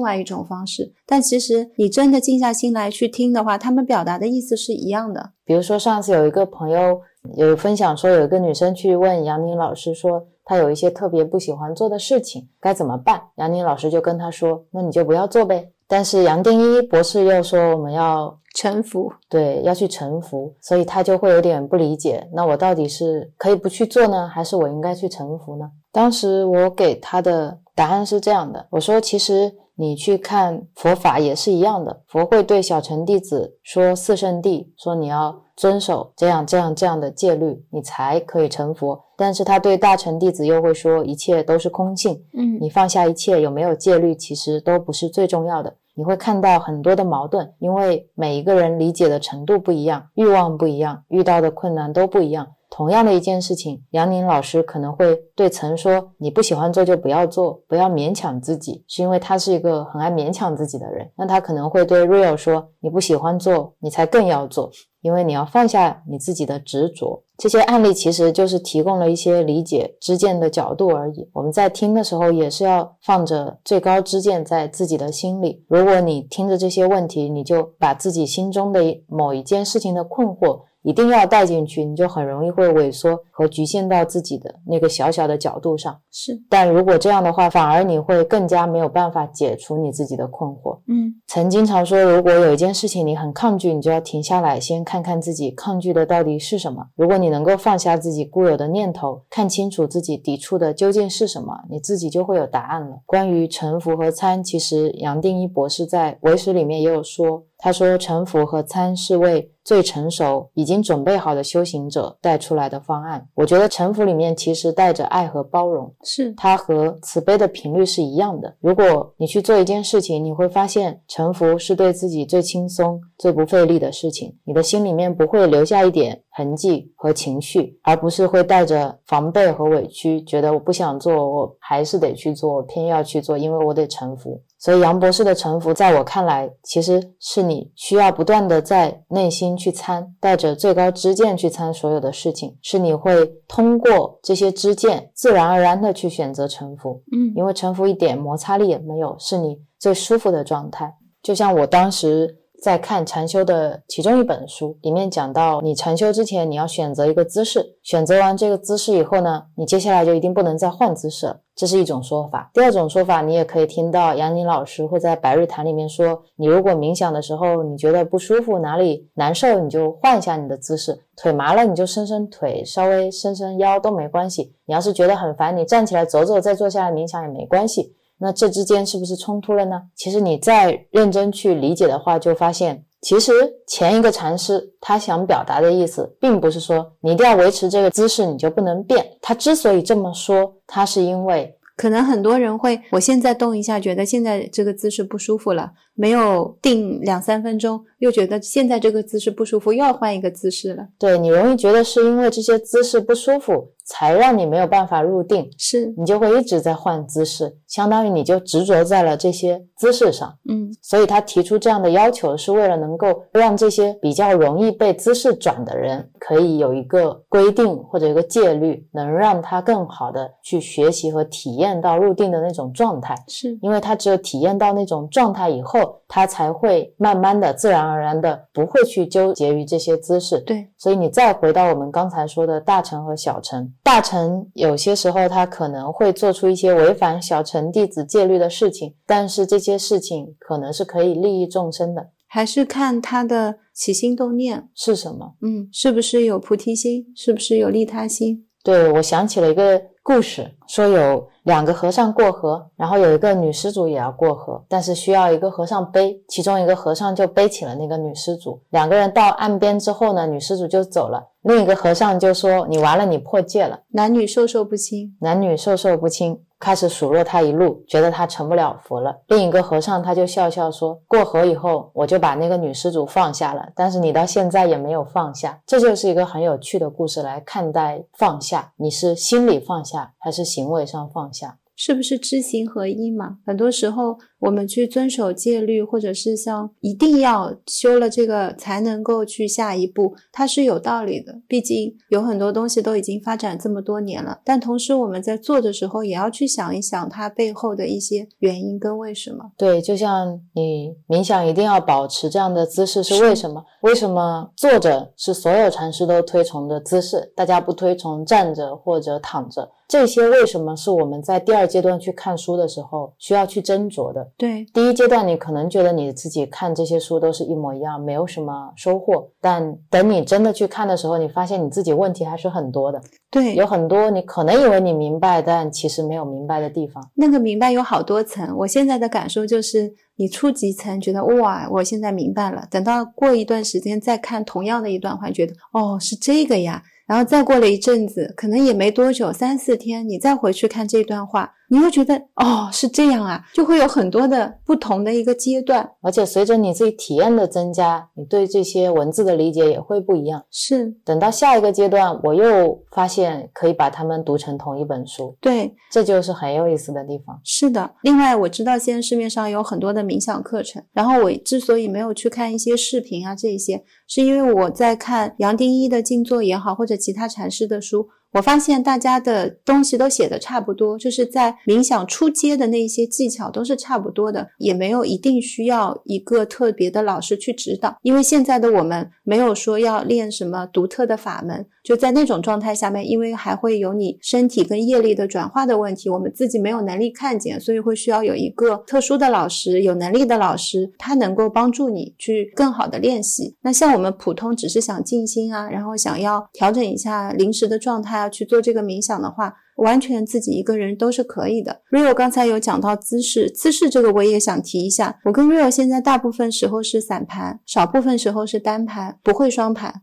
外一种方式。但其实你真的静下心来去听的话，他们表达的意思是一样的。
比如说上次有一个朋友有分享说，有一个女生去问杨宁老师说，她有一些特别不喜欢做的事情，该怎么办？杨宁老师就跟她说，那你就不要做呗。但是杨定一博士又说我们要
臣服，
对要去臣服，所以他就会有点不理解，那我到底是可以不去做呢，还是我应该去臣服呢？当时我给他的答案是这样的，我说其实你去看佛法也是一样的，佛会对小乘弟子说四圣谛，说你要遵守这样这样这样的戒律，你才可以成佛。但是他对大乘弟子又会说一切都是空性，
嗯
你放下一切，有没有戒律，其实都不是最重要的。你会看到很多的矛盾，因为每一个人理解的程度不一样，欲望不一样，遇到的困难都不一样。同样的一件事情，杨宁老师可能会对曾说：“你不喜欢做就不要做，不要勉强自己。”是因为他是一个很爱勉强自己的人。那他可能会对 Real 说：“你不喜欢做，你才更要做，因为你要放下你自己的执着。”这些案例其实就是提供了一些理解知见的角度而已。我们在听的时候，也是要放着最高知见在自己的心里。如果你听着这些问题，你就把自己心中的某一件事情的困惑。一定要带进去，你就很容易会萎缩和局限到自己的那个小小的角度上。
是，
但如果这样的话，反而你会更加没有办法解除你自己的困惑。
嗯
曾经常说，如果有一件事情你很抗拒，你就要停下来，先看看自己抗拒的到底是什么。如果你能够放下自己固有的念头，看清楚自己抵触的究竟是什么，你自己就会有答案了。关于臣服和参，其实杨定一博士在唯识里面也有说。他说，臣服和参是为最成熟、已经准备好的修行者带出来的方案。我觉得臣服里面其实带着爱和包容，
是
它和慈悲的频率是一样的。如果你去做一件事情，你会发现臣服是对自己最轻松、最不费力的事情，你的心里面不会留下一点痕迹和情绪，而不是会带着防备和委屈，觉得我不想做，我还是得去做，我偏要去做，因为我得臣服。所以杨博士的臣服，在我看来，其实是你需要不断的在内心去参，带着最高知见去参所有的事情，是你会通过这些知见，自然而然的去选择臣服。
嗯，
因为臣服一点摩擦力也没有，是你最舒服的状态。就像我当时。在看禅修的其中一本书，里面讲到，你禅修之前，你要选择一个姿势，选择完这个姿势以后呢，你接下来就一定不能再换姿势了，这是一种说法。第二种说法，你也可以听到杨宁老师会在白日谈里面说，你如果冥想的时候你觉得不舒服，哪里难受，你就换一下你的姿势，腿麻了你就伸伸腿，稍微伸伸腰都没关系。你要是觉得很烦，你站起来走走，再坐下来冥想也没关系。那这之间是不是冲突了呢？其实你再认真去理解的话，就发现，其实前一个禅师他想表达的意思，并不是说你一定要维持这个姿势，你就不能变。他之所以这么说，他是因为。
可能很多人会，我现在动一下，觉得现在这个姿势不舒服了，没有定两三分钟，又觉得现在这个姿势不舒服，又要换一个姿势了。
对你容易觉得是因为这些姿势不舒服，才让你没有办法入定，
是
你就会一直在换姿势，相当于你就执着在了这些姿势上。
嗯，
所以他提出这样的要求，是为了能够让这些比较容易被姿势转的人，可以有一个规定或者一个戒律，能让他更好的去学习和体验。到入定的那种状态，
是
因为他只有体验到那种状态以后，他才会慢慢的、自然而然的不会去纠结于这些姿势。
对，
所以你再回到我们刚才说的大乘和小乘，大乘有些时候他可能会做出一些违反小乘弟子戒律的事情，但是这些事情可能是可以利益众生的，
还是看他的起心动念
是什么？
嗯，是不是有菩提心？是不是有利他心？
对我想起了一个故事，说有。两个和尚过河，然后有一个女施主也要过河，但是需要一个和尚背，其中一个和尚就背起了那个女施主。两个人到岸边之后呢，女施主就走了，另一个和尚就说：“你完了，你破戒了。”
男女授受不亲，
男女授受不亲，开始数落他一路，觉得他成不了佛了。另一个和尚他就笑笑说：“过河以后，我就把那个女施主放下了，但是你到现在也没有放下。”这就是一个很有趣的故事来看待放下，你是心里放下还是行为上放？下
是不是知行合一嘛？很多时候。我们去遵守戒律，或者是像一定要修了这个才能够去下一步，它是有道理的。毕竟有很多东西都已经发展这么多年了。但同时我们在做的时候，也要去想一想它背后的一些原因跟为什么。
对，就像你冥想一定要保持这样的姿势是为什么？为什么坐着是所有禅师都推崇的姿势，大家不推崇站着或者躺着？这些为什么是我们在第二阶段去看书的时候需要去斟酌的？
对，
第一阶段你可能觉得你自己看这些书都是一模一样，没有什么收获。但等你真的去看的时候，你发现你自己问题还是很多的。
对，
有很多你可能以为你明白，但其实没有明白的地方。
那个明白有好多层，我现在的感受就是，你初级层觉得哇，我现在明白了。等到过一段时间再看同样的一段话，觉得哦，是这个呀。然后再过了一阵子，可能也没多久，三四天，你再回去看这段话。你会觉得哦是这样啊，就会有很多的不同的一个阶段，
而且随着你自己体验的增加，你对这些文字的理解也会不一样。
是，
等到下一个阶段，我又发现可以把它们读成同一本书。
对，
这就是很有意思的地方。
是的，另外我知道现在市面上有很多的冥想课程，然后我之所以没有去看一些视频啊这些，是因为我在看杨定一的静坐也好，或者其他禅师的书。我发现大家的东西都写的差不多，就是在冥想初阶的那些技巧都是差不多的，也没有一定需要一个特别的老师去指导，因为现在的我们没有说要练什么独特的法门，就在那种状态下面，因为还会有你身体跟业力的转化的问题，我们自己没有能力看见，所以会需要有一个特殊的老师，有能力的老师，他能够帮助你去更好的练习。那像我们普通只是想静心啊，然后想要调整一下临时的状态。啊去做这个冥想的话，完全自己一个人都是可以的。Rio 刚才有讲到姿势，姿势这个我也想提一下。我跟 Rio 现在大部分时候是散盘，少部分时候是单盘，不会双盘。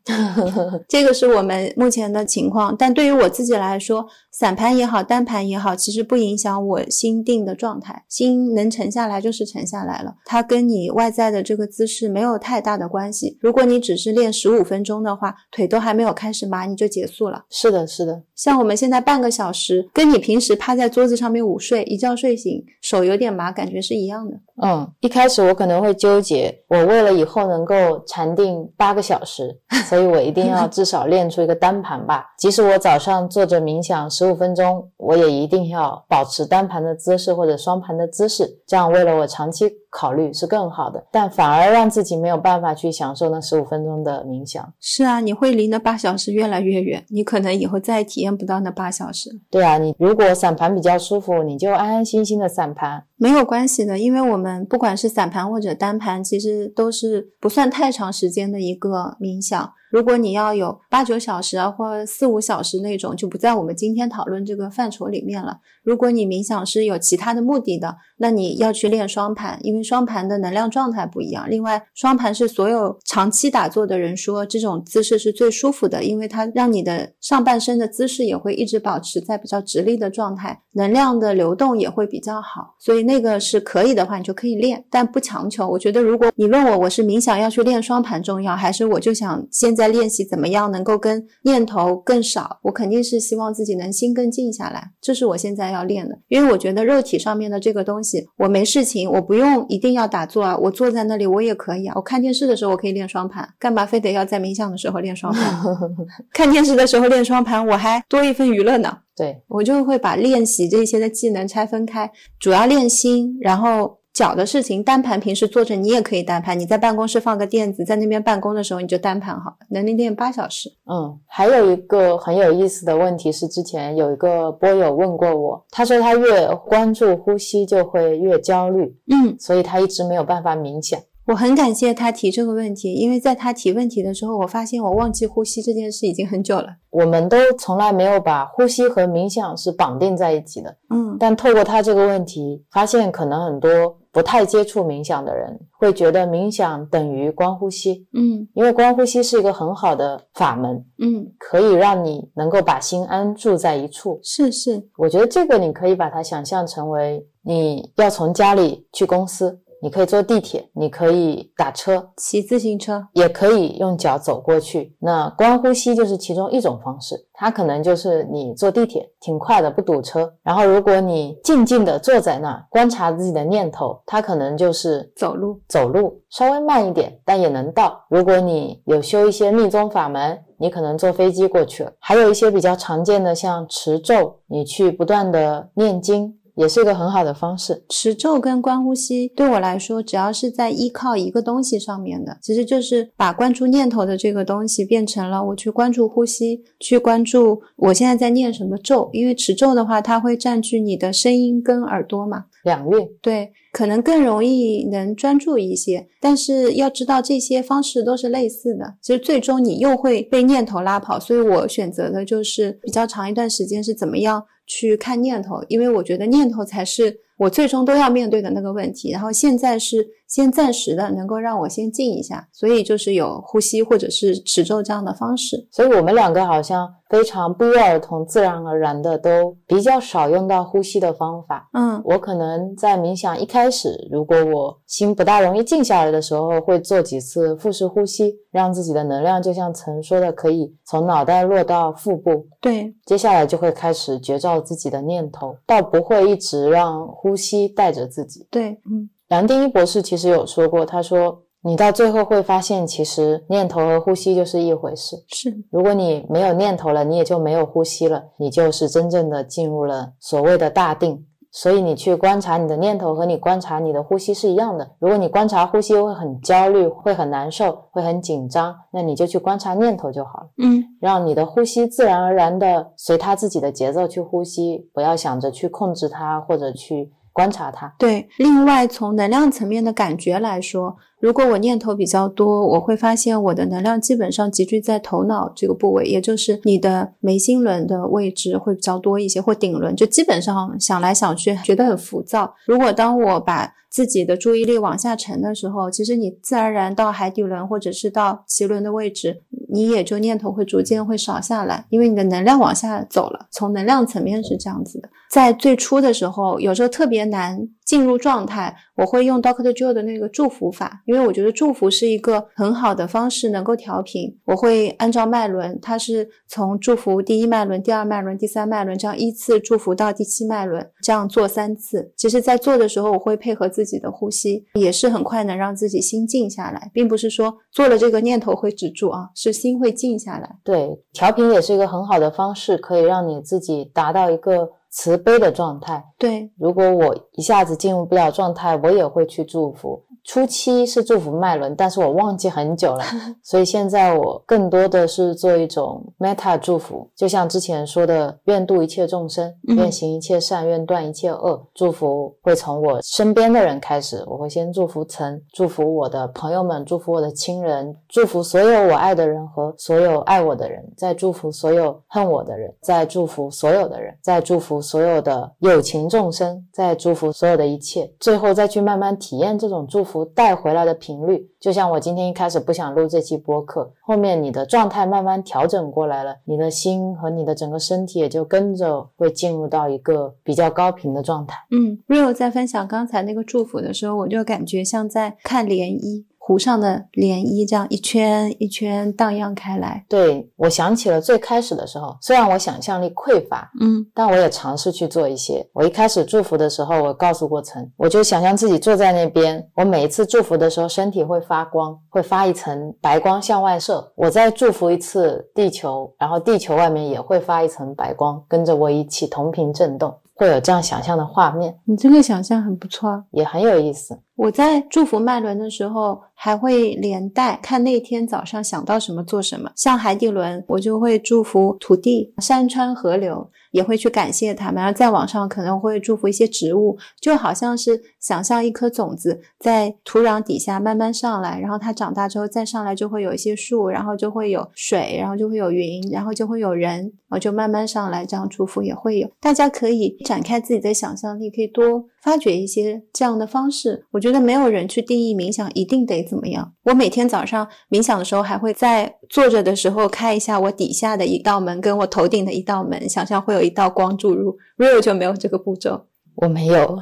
这个是我们目前的情况。但对于我自己来说，散盘也好，单盘也好，其实不影响我心定的状态。心能沉下来就是沉下来了，它跟你外在的这个姿势没有太大的关系。如果你只是练十五分钟的话，腿都还没有开始麻，你就结束了。
是的，是的。
像我们现在半个小时，跟你平时趴在桌子上面午睡，一觉睡醒手有点麻，感觉是一样的。
嗯，一开始我可能会纠结，我为了以后能够禅定八个小时，所以我一定要 至少练出一个单盘吧。即使我早上坐着冥想 十五分钟，我也一定要保持单盘的姿势或者双盘的姿势，这样为了我长期考虑是更好的。但反而让自己没有办法去享受那十五分钟的冥想。
是啊，你会离那八小时越来越远，你可能以后再也体验不到那八小时。
对啊，你如果散盘比较舒服，你就安安心心的散盘。
没有关系的，因为我们不管是散盘或者单盘，其实都是不算太长时间的一个冥想。如果你要有八九小时啊，或四五小时那种，就不在我们今天讨论这个范畴里面了。如果你冥想是有其他的目的的，那你要去练双盘，因为双盘的能量状态不一样。另外，双盘是所有长期打坐的人说这种姿势是最舒服的，因为它让你的上半身的姿势也会一直保持在比较直立的状态，能量的流动也会比较好。所以那个是可以的话，你就可以练，但不强求。我觉得如果你问我，我是冥想要去练双盘重要，还是我就想现在练习怎么样能够跟念头更少？我肯定是希望自己能心更静下来，这是我现在要练的。因为我觉得肉体上面的这个东西，我没事情，我不用一定要打坐啊，我坐在那里我也可以啊。我看电视的时候我可以练双盘，干嘛非得要在冥想的时候练双盘？看电视的时候练双盘，我还多一份娱乐呢。
对
我就会把练习这些的技能拆分开，主要练心，然后脚的事情单盘平时坐着你也可以单盘，你在办公室放个垫子，在那边办公的时候你就单盘好了，能练八小时。
嗯，还有一个很有意思的问题是，之前有一个波友问过我，他说他越关注呼吸就会越焦虑，
嗯，
所以他一直没有办法冥想。
我很感谢他提这个问题，因为在他提问题的时候，我发现我忘记呼吸这件事已经很久了。
我们都从来没有把呼吸和冥想是绑定在一起的，
嗯，
但透过他这个问题，发现可能很多不太接触冥想的人会觉得冥想等于观呼吸，
嗯
因为观呼吸是一个很好的法门，
嗯，
可以让你能够把心安住在一处。
是是，
我觉得这个你可以把它想象成为你要从家里去公司，你可以坐地铁，你可以打车，
骑自行车，
也可以用脚走过去。那观呼吸就是其中一种方式，它可能就是你坐地铁挺快的，不堵车。然后如果你静静的坐在那儿观察自己的念头，它可能就是
走路，
走路，稍微慢一点，但也能到。如果你有修一些密宗法门，你可能坐飞机过去了。还有一些比较常见的，像持咒，你去不断的念经。也是一个很好的方式。
持咒跟观呼吸对我来说，只要是在依靠一个东西上面的，其实就是把关注念头的这个东西变成了我去关注呼吸，去关注我现在在念什么咒。因为持咒的话，它会占据你的声音跟耳朵嘛，
两运
对，可能更容易能专注一些。但是要知道，这些方式都是类似的，其实最终你又会被念头拉跑。所以我选择的就是比较长一段时间是怎么样去看念头，因为我觉得念头才是我最终都要面对的那个问题。然后现在是先暂时的，能够让我先静一下，所以就是有呼吸或者是持咒这样的方式。
所以我们两个好像非常不约而同、自然而然的都比较少用到呼吸的方法。
嗯
我可能在冥想一开始，如果我心不大容易静下来的时候，会做几次腹式呼吸，让自己的能量就像曾说的，可以从脑袋落到腹部。
对，
接下来就会开始觉照自己的念头，倒不会一直让呼吸带着自己。
对，嗯
梁定一博士其实有说过，他说你到最后会发现，其实念头和呼吸就是一回事。
是，
如果你没有念头了，你也就没有呼吸了，你就是真正的进入了所谓的大定。所以你去观察你的念头和你观察你的呼吸是一样的。如果你观察呼吸会很焦虑、会很难受、会很紧张，那你就去观察念头就好了，
嗯
让你的呼吸自然而然的随它自己的节奏去呼吸，不要想着去控制它或者去观察它。
对。另外，从能量层面的感觉来说，如果我念头比较多，我会发现我的能量基本上集聚在头脑这个部位，也就是你的眉心轮的位置会比较多一些，或顶轮，就基本上想来想去觉得很浮躁。如果当我把自己的注意力往下沉的时候，其实你自然而然到海底轮或者是到脐轮的位置，你也就念头会逐渐会少下来，因为你的能量往下走了。从能量层面是这样子的，在最初的时候，有时候特别难进入状态，我会用 Doctor Joe 的那个祝福法，因为我觉得祝福是一个很好的方式，能够调频。我会按照脉轮，它是从祝福第一脉轮、第二脉轮、第三脉轮这样依次祝福到第七脉轮，这样做三次。其实，在做的时候，我会配合自己的呼吸，也是很快能让自己心静下来，并不是说做了这个念头会止住啊，是心会静下来。
对，调频也是一个很好的方式，可以让你自己达到一个慈悲的状态。
对，
如果我一下子进入不了状态，我也会去祝福。初期是祝福麦伦，但是我忘记很久了，所以现在我更多的是做一种 meta 祝福，就像之前说的，愿度一切众生，愿行一切善，愿断一切恶。祝福会从我身边的人开始，我会先祝福曾，祝福我的朋友们，祝福我的亲人，祝福所有我爱的人和所有爱我的人，再祝福所有恨我的人，再祝福所有的人，再祝福所有的友情众生，再祝福所有的一切，最后再去慢慢体验这种祝福。福带回来的频率，就像我今天一开始不想录这期播客，后面你的状态慢慢调整过来了，你的心和你的整个身体也就跟着会进入到一个比较高频的状态。
嗯，Real 在分享刚才那个祝福的时候，我就感觉像在看涟漪。湖上的涟漪，这样一圈一圈荡漾开来。
对我想起了最开始的时候，虽然我想象力匮乏，
嗯，
但我也尝试去做一些。我一开始祝福的时候，我告诉过陈，我就想象自己坐在那边，我每一次祝福的时候，身体会发光，会发一层白光向外射。我再祝福一次地球，然后地球外面也会发一层白光，跟着我一起同频震动。会有这样想象的画面，
你这个想象很不错，
也很有意思。
我在祝福脉轮的时候，还会连带看那天早上想到什么做什么。像海底轮，我就会祝福土地、山川、河流，也会去感谢他们。然后在网上，可能会祝福一些植物，就好像是想象一颗种子在土壤底下慢慢上来，然后它长大之后再上来，就会有一些树，然后就会有水，然后就会有云，然后就会有人，然后就慢慢上来。这样祝福也会有，大家可以展开自己的想象力，可以多。发掘一些这样的方式，我觉得没有人去定义冥想一定得怎么样。我每天早上冥想的时候，还会在坐着的时候开一下我底下的一道门，跟我头顶的一道门，想象会有一道光注入。Real 就没有这个步骤，
我没有。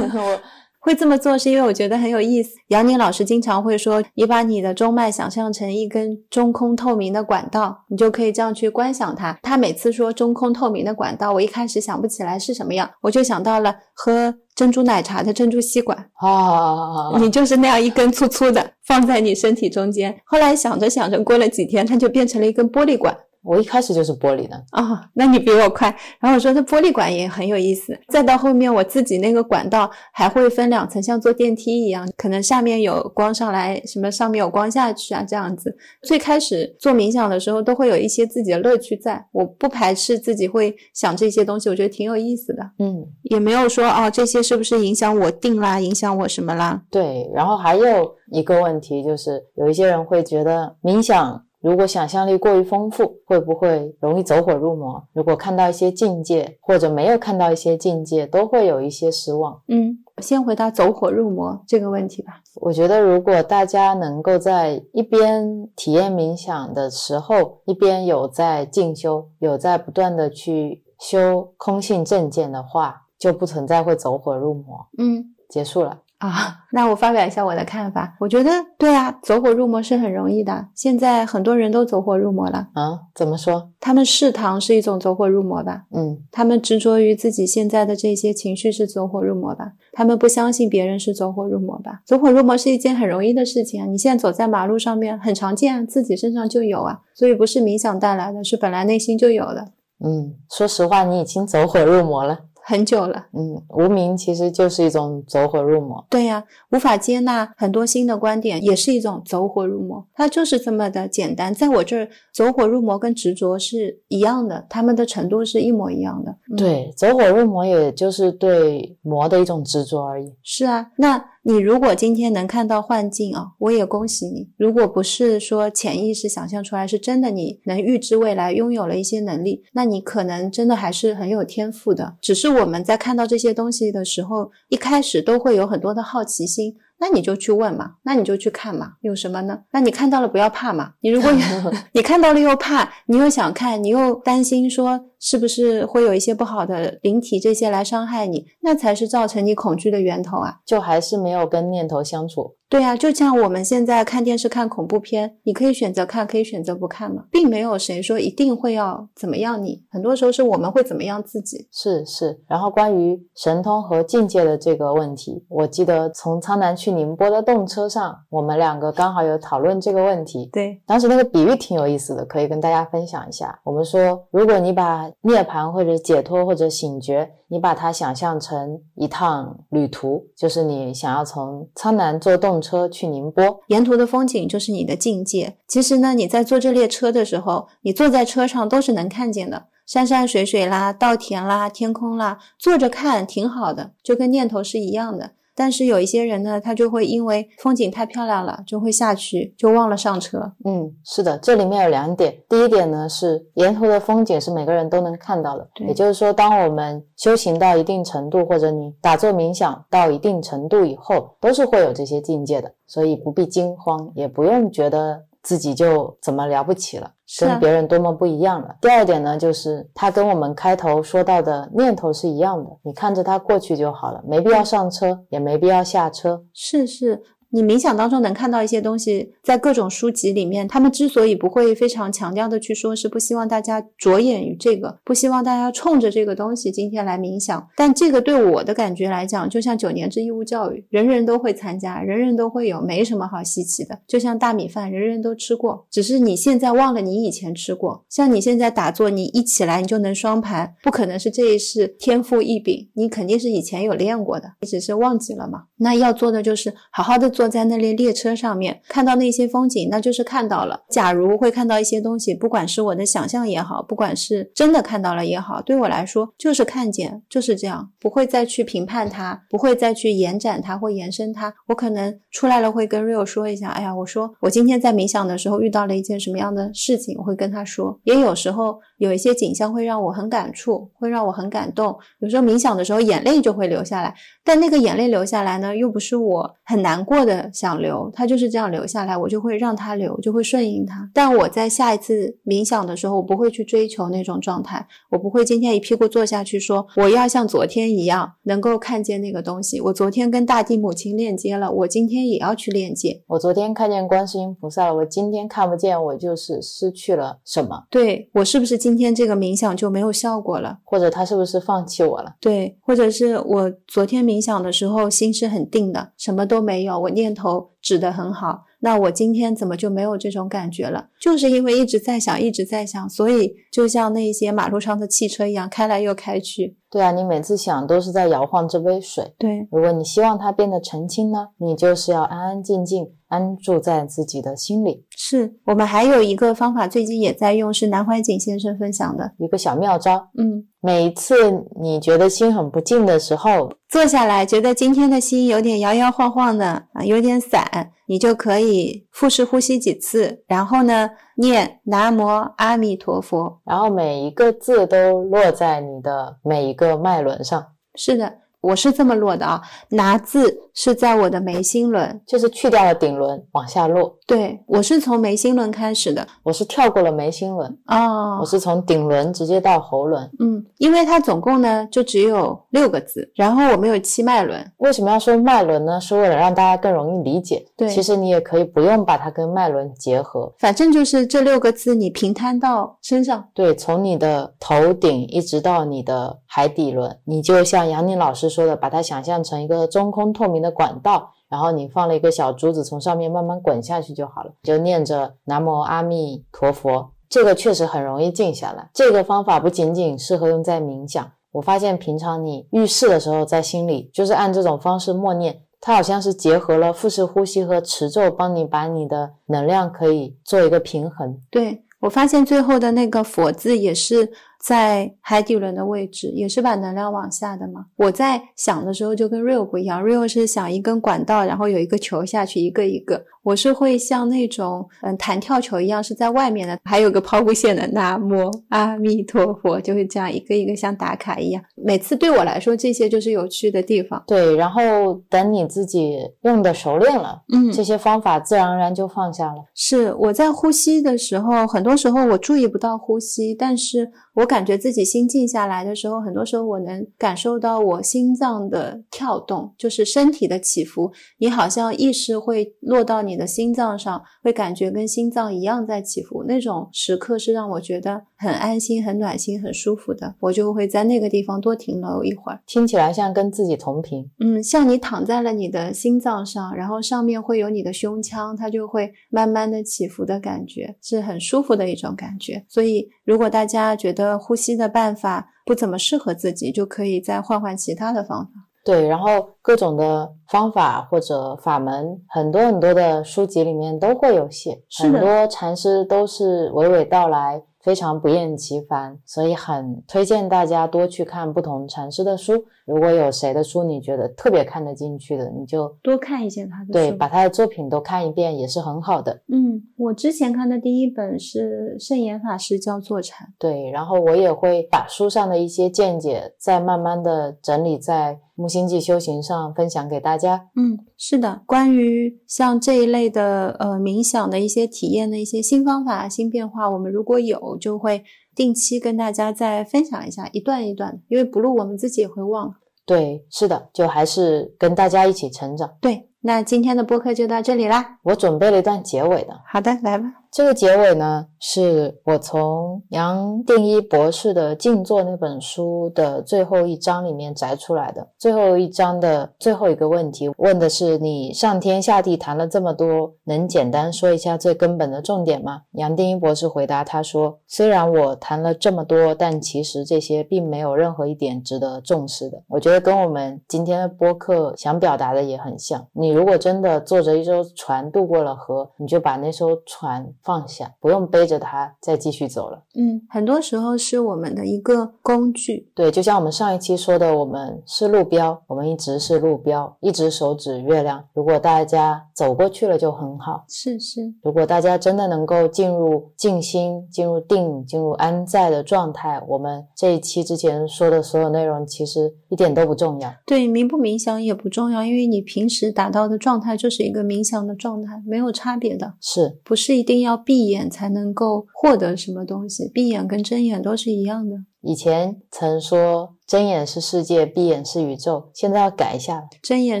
我。会这么做是因为我觉得很有意思。杨宁老师经常会说：“你把你的中脉想象成一根中空透明的管道，你就可以这样去观想它。”他每次说中空透明的管道，我一开始想不起来是什么样，我就想到了喝珍珠奶茶的珍珠吸管
啊，
你就是那样一根粗粗的放在你身体中间。后来想着想着，过了几天，它就变成了一根玻璃管。
我一开始就是玻璃的
啊，那你比我快。然后我说这玻璃管也很有意思。再到后面，我自己那个管道还会分两层，像坐电梯一样，可能下面有光上来，什么上面有光下去啊，这样子。最开始做冥想的时候，都会有一些自己的乐趣在。我不排斥自己会想这些东西，我觉得挺有意思的。
嗯，
也没有说哦，这些是不是影响我定啦，影响我什么啦？
对。然后还有一个问题就是，有一些人会觉得冥想。如果想象力过于丰富，会不会容易走火入魔？如果看到一些境界，或者没有看到一些境界，都会有一些失望。
嗯，先回答走火入魔这个问题吧。
我觉得，如果大家能够在一边体验冥想的时候，一边有在进修，有在不断的去修空性正见的话，就不存在会走火入魔。
嗯，
结束了。
啊，那我发表一下我的看法。我觉得对啊，走火入魔是很容易的。现在很多人都走火入魔了
啊？怎么说？
他们嗜糖是一种走火入魔吧？
嗯，
他们执着于自己现在的这些情绪是走火入魔吧？他们不相信别人是走火入魔吧？走火入魔是一件很容易的事情啊！你现在走在马路上面，很常见，自己身上就有啊。所以不是冥想带来的，是本来内心就有的。
嗯，说实话，你已经走火入魔了。
很久了。
嗯，无名其实就是一种走火入魔。
对呀，无法接纳很多新的观点，也是一种走火入魔。它就是这么的简单。在我这儿，走火入魔跟执着是一样的，他们的程度是一模一样的。嗯、
对，走火入魔也就是对魔的一种执着而已。
是啊，那你如果今天能看到幻境啊，我也恭喜你。如果不是说潜意识想象出来，是真的你能预知未来，拥有了一些能力，那你可能真的还是很有天赋的。只是我我们在看到这些东西的时候，一开始都会有很多的好奇心。那你就去问嘛，那你就去看嘛，有什么呢？那你看到了不要怕嘛。你如果 你看到了又怕，你又想看，你又担心说是不是会有一些不好的灵体这些来伤害你，那才是造成你恐惧的源头啊。
就还是没有跟念头相处。
对啊，就像我们现在看电视看恐怖片，你可以选择看，可以选择不看嘛，并没有谁说一定会要怎么样你。很多时候是我们会怎么样自己。
是是。然后关于神通和境界的这个问题，我记得从苍南去宁波的动车上，我们两个刚好有讨论这个问题。
对，
当时那个比喻挺有意思的，可以跟大家分享一下。我们说，如果你把涅槃或者解脱或者醒觉，你把它想象成一趟旅途，就是你想要从苍南坐动车去宁波，
沿途的风景就是你的境界。其实呢，你在坐这列车的时候，你坐在车上都是能看见的，山山水水啦，稻田啦，天空啦，坐着看挺好的，就跟念头是一样的。但是有一些人呢，他就会因为风景太漂亮了，就会下去，就忘了上车。
嗯，是的，这里面有两点。第一点呢，是沿途的风景是每个人都能看到的，也就是说，当我们修行到一定程度，或者你打坐冥想到一定程度以后，都是会有这些境界的，所以不必惊慌，也不用觉得自己就怎么了不起了。跟别人多么不一样了。第二点呢，就是他跟我们开头说到的念头是一样的，你看着它过去就好了，没必要上车，也没必要下车。
是是。你冥想当中能看到一些东西，在各种书籍里面，他们之所以不会非常强调的去说，是不希望大家着眼于这个，不希望大家冲着这个东西今天来冥想。但这个对我的感觉来讲，就像九年制义务教育，人人都会参加，人人都会有，没什么好稀奇的。就像大米饭，人人都吃过，只是你现在忘了你以前吃过。像你现在打坐，你一起来你就能双盘，不可能是这一世天赋异禀，你肯定是以前有练过的，你只是忘记了嘛。那要做的就是好好的坐在那列列车上面，看到那些风景，那就是看到了。假如会看到一些东西，不管是我的想象也好，不管是真的看到了也好，对我来说就是看见，就是这样，不会再去评判它，不会再去延展它或延伸它。我可能出来了会跟 Rio 说一下，哎呀，我说我今天在冥想的时候遇到了一件什么样的事情，我会跟他说。也有时候有一些景象会让我很感触，会让我很感动。有时候冥想的时候眼泪就会流下来，但那个眼泪流下来呢？又不是我很难过的想流，它就是这样流下来，我就会让它流，就会顺应它。但我在下一次冥想的时候，我不会去追求那种状态，我不会今天一屁股坐下去说我要像昨天一样能够看见那个东西。我昨天跟大地母亲链接了，我今天也要去链接。
我昨天看见观世音菩萨了，我今天看不见，我就是失去了什么？
对我是不是今天这个冥想就没有效果了？
或者他是不是放弃我了？
对，或者是我昨天冥想的时候心是很定的，什么都没有，我念头指的很好。那我今天怎么就没有这种感觉了？就是因为一直在想，一直在想，所以就像那些马路上的汽车一样，开来又开去。
对啊，你每次想都是在摇晃这杯水。
对，
如果你希望它变得澄清呢，你就是要安安静静安住在自己的心里。
是我们还有一个方法，最近也在用，是南怀瑾先生分享的
一个小妙招。
嗯，
每一次你觉得心很不静的时候，
坐下来，觉得今天的心有点摇摇晃晃的啊，有点散，你就可以腹式呼吸几次，然后呢，念南无阿弥陀佛，
然后每一个字都落在你的每一个脉轮上。
是的，我是这么落的啊，拿字是在我的眉心轮，
就是去掉了顶轮往下落。
对我是从眉心轮开始的，
我是跳过了眉心轮
哦，
我是从顶轮直接到喉轮。
嗯，因为它总共呢就只有六个字，然后我们有七脉轮。
为什么要说脉轮呢？是为了让大家更容易理解。
对，
其实你也可以不用把它跟脉轮结合，
反正就是这六个字，你平摊到身上。
对，从你的头顶一直到你的海底轮，你就像杨宁老师说的，把它想象成一个中空透明的管道。然后你放了一个小珠子，从上面慢慢滚下去就好了。就念着南无阿弥陀佛，这个确实很容易静下来。这个方法不仅仅适合用在冥想，我发现平常你遇事的时候，在心里就是按这种方式默念，它好像是结合了腹式呼吸和持咒，帮你把你的能量可以做一个平衡。
对我发现最后的那个佛字也是。在海底轮的位置也是把能量往下的嘛。我在想的时候就跟 real 不一样，real 是想一根管道，然后有一个球下去，一个一个。我是会像那种嗯弹跳球一样是在外面的，还有个抛物线的。南无阿弥陀佛，就会这样一个一个像打卡一样。每次对我来说，这些就是有趣的地方。
对，然后等你自己用的熟练了，
嗯，
这些方法自然而然就放下了。
是我在呼吸的时候，很多时候我注意不到呼吸，但是我感觉自己心静下来的时候，很多时候我能感受到我心脏的跳动，就是身体的起伏。你好像意识会落到你。你的心脏上会感觉跟心脏一样在起伏，那种时刻是让我觉得很安心、很暖心、很舒服的。我就会在那个地方多停留一会儿，
听起来像跟自己同频。
嗯，像你躺在了你的心脏上，然后上面会有你的胸腔，它就会慢慢的起伏的感觉，是很舒服的一种感觉。所以，如果大家觉得呼吸的办法不怎么适合自己，就可以再换换其他的方法。
对，然后各种的方法或者法门，很多很多的书籍里面都会有写，很多禅师都是娓娓道来。非常不厌其烦，所以很推荐大家多去看不同禅师的书。如果有谁的书你觉得特别看得进去的，你就
多看一些他的。
对，把他的作品都看一遍也是很好的。
嗯，我之前看的第一本是圣严法师教坐禅。
对，然后我也会把书上的一些见解再慢慢的整理在木星记修行上分享给大家。
嗯，是的，关于像这一类的呃冥想的一些体验的一些新方法、新变化，我们如果有。就会定期跟大家再分享一下一段一段，因为不录我们自己也会忘。
对，是的，就还是跟大家一起成长。
对，那今天的播客就到这里啦。
我准备了一段结尾的。
好的，来吧。
这个结尾呢，是我从杨定一博士的《静坐》那本书的最后一章里面摘出来的。最后一章的最后一个问题，问的是你上天下地谈了这么多，能简单说一下最根本的重点吗？杨定一博士回答他说：“虽然我谈了这么多，但其实这些并没有任何一点值得重视的。”我觉得跟我们今天的播客想表达的也很像。你如果真的坐着一艘船渡过了河，你就把那艘船。放下，不用背着它再继续走了。
嗯，很多时候是我们的一个工具。
对，就像我们上一期说的，我们是路标，我们一直是路标，一直手指月亮。如果大家走过去了就很好。
是是。
如果大家真的能够进入静心、进入定、进入安在的状态，我们这一期之前说的所有内容其实一点都不重要。
对，冥不冥想也不重要，因为你平时达到的状态就是一个冥想的状态，没有差别的。
是
不是一定要？要闭眼才能够获得什么东西？闭眼跟睁眼都是一样的。
以前曾说睁眼是世界，闭眼是宇宙，现在要改一下了。
睁眼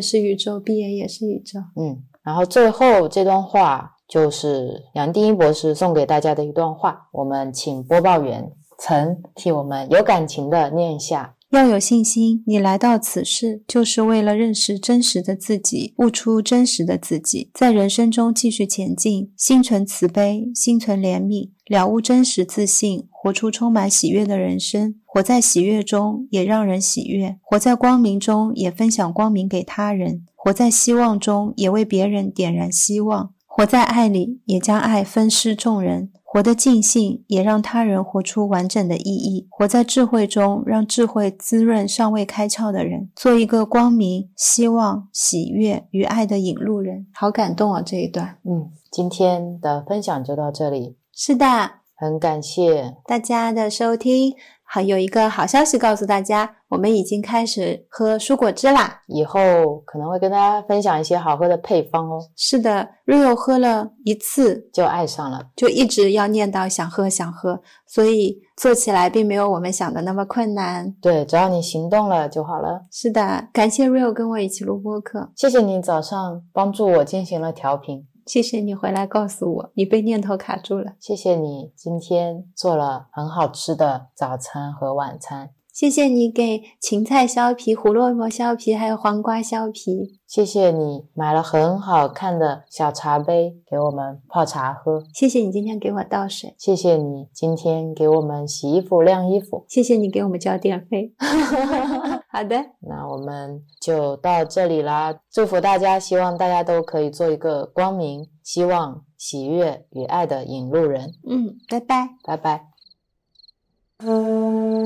是宇宙，闭眼也是宇宙。
嗯，然后最后这段话就是杨定一博士送给大家的一段话，我们请播报员曾替我们有感情的念一下。
要有信心，你来到此世就是为了认识真实的自己，悟出真实的自己，在人生中继续前进，心存慈悲，心存怜悯，了悟真实自信，活出充满喜悦的人生。活在喜悦中，也让人喜悦；活在光明中，也分享光明给他人；活在希望中，也为别人点燃希望；活在爱里，也将爱分施众人。活得尽兴，也让他人活出完整的意义；活在智慧中，让智慧滋润尚未开窍的人，做一个光明、希望、喜悦与爱的引路人。好感动啊！这一段，
嗯，今天的分享就到这里。
是的，
很感谢
大家的收听。好，有一个好消息告诉大家，我们已经开始喝蔬果汁啦！
以后可能会跟大家分享一些好喝的配方哦。
是的，Rio 喝了一次
就爱上了，
就一直要念叨想喝想喝，所以做起来并没有我们想的那么困难。
对，只要你行动了就好了。
是的，感谢 Rio 跟我一起录播客，
谢谢你早上帮助我进行了调频。
谢谢你回来告诉我，你被念头卡住了。
谢谢你今天做了很好吃的早餐和晚餐。
谢谢你给芹菜削皮、胡萝卜削皮，还有黄瓜削皮。
谢谢你买了很好看的小茶杯给我们泡茶喝。
谢谢你今天给我倒水。
谢谢你今天给我们洗衣服、晾衣服。
谢谢你给我们交电费。好的，
那我们就到这里啦。祝福大家，希望大家都可以做一个光明、希望、喜悦与爱的引路人。
嗯，拜拜，
拜拜。嗯。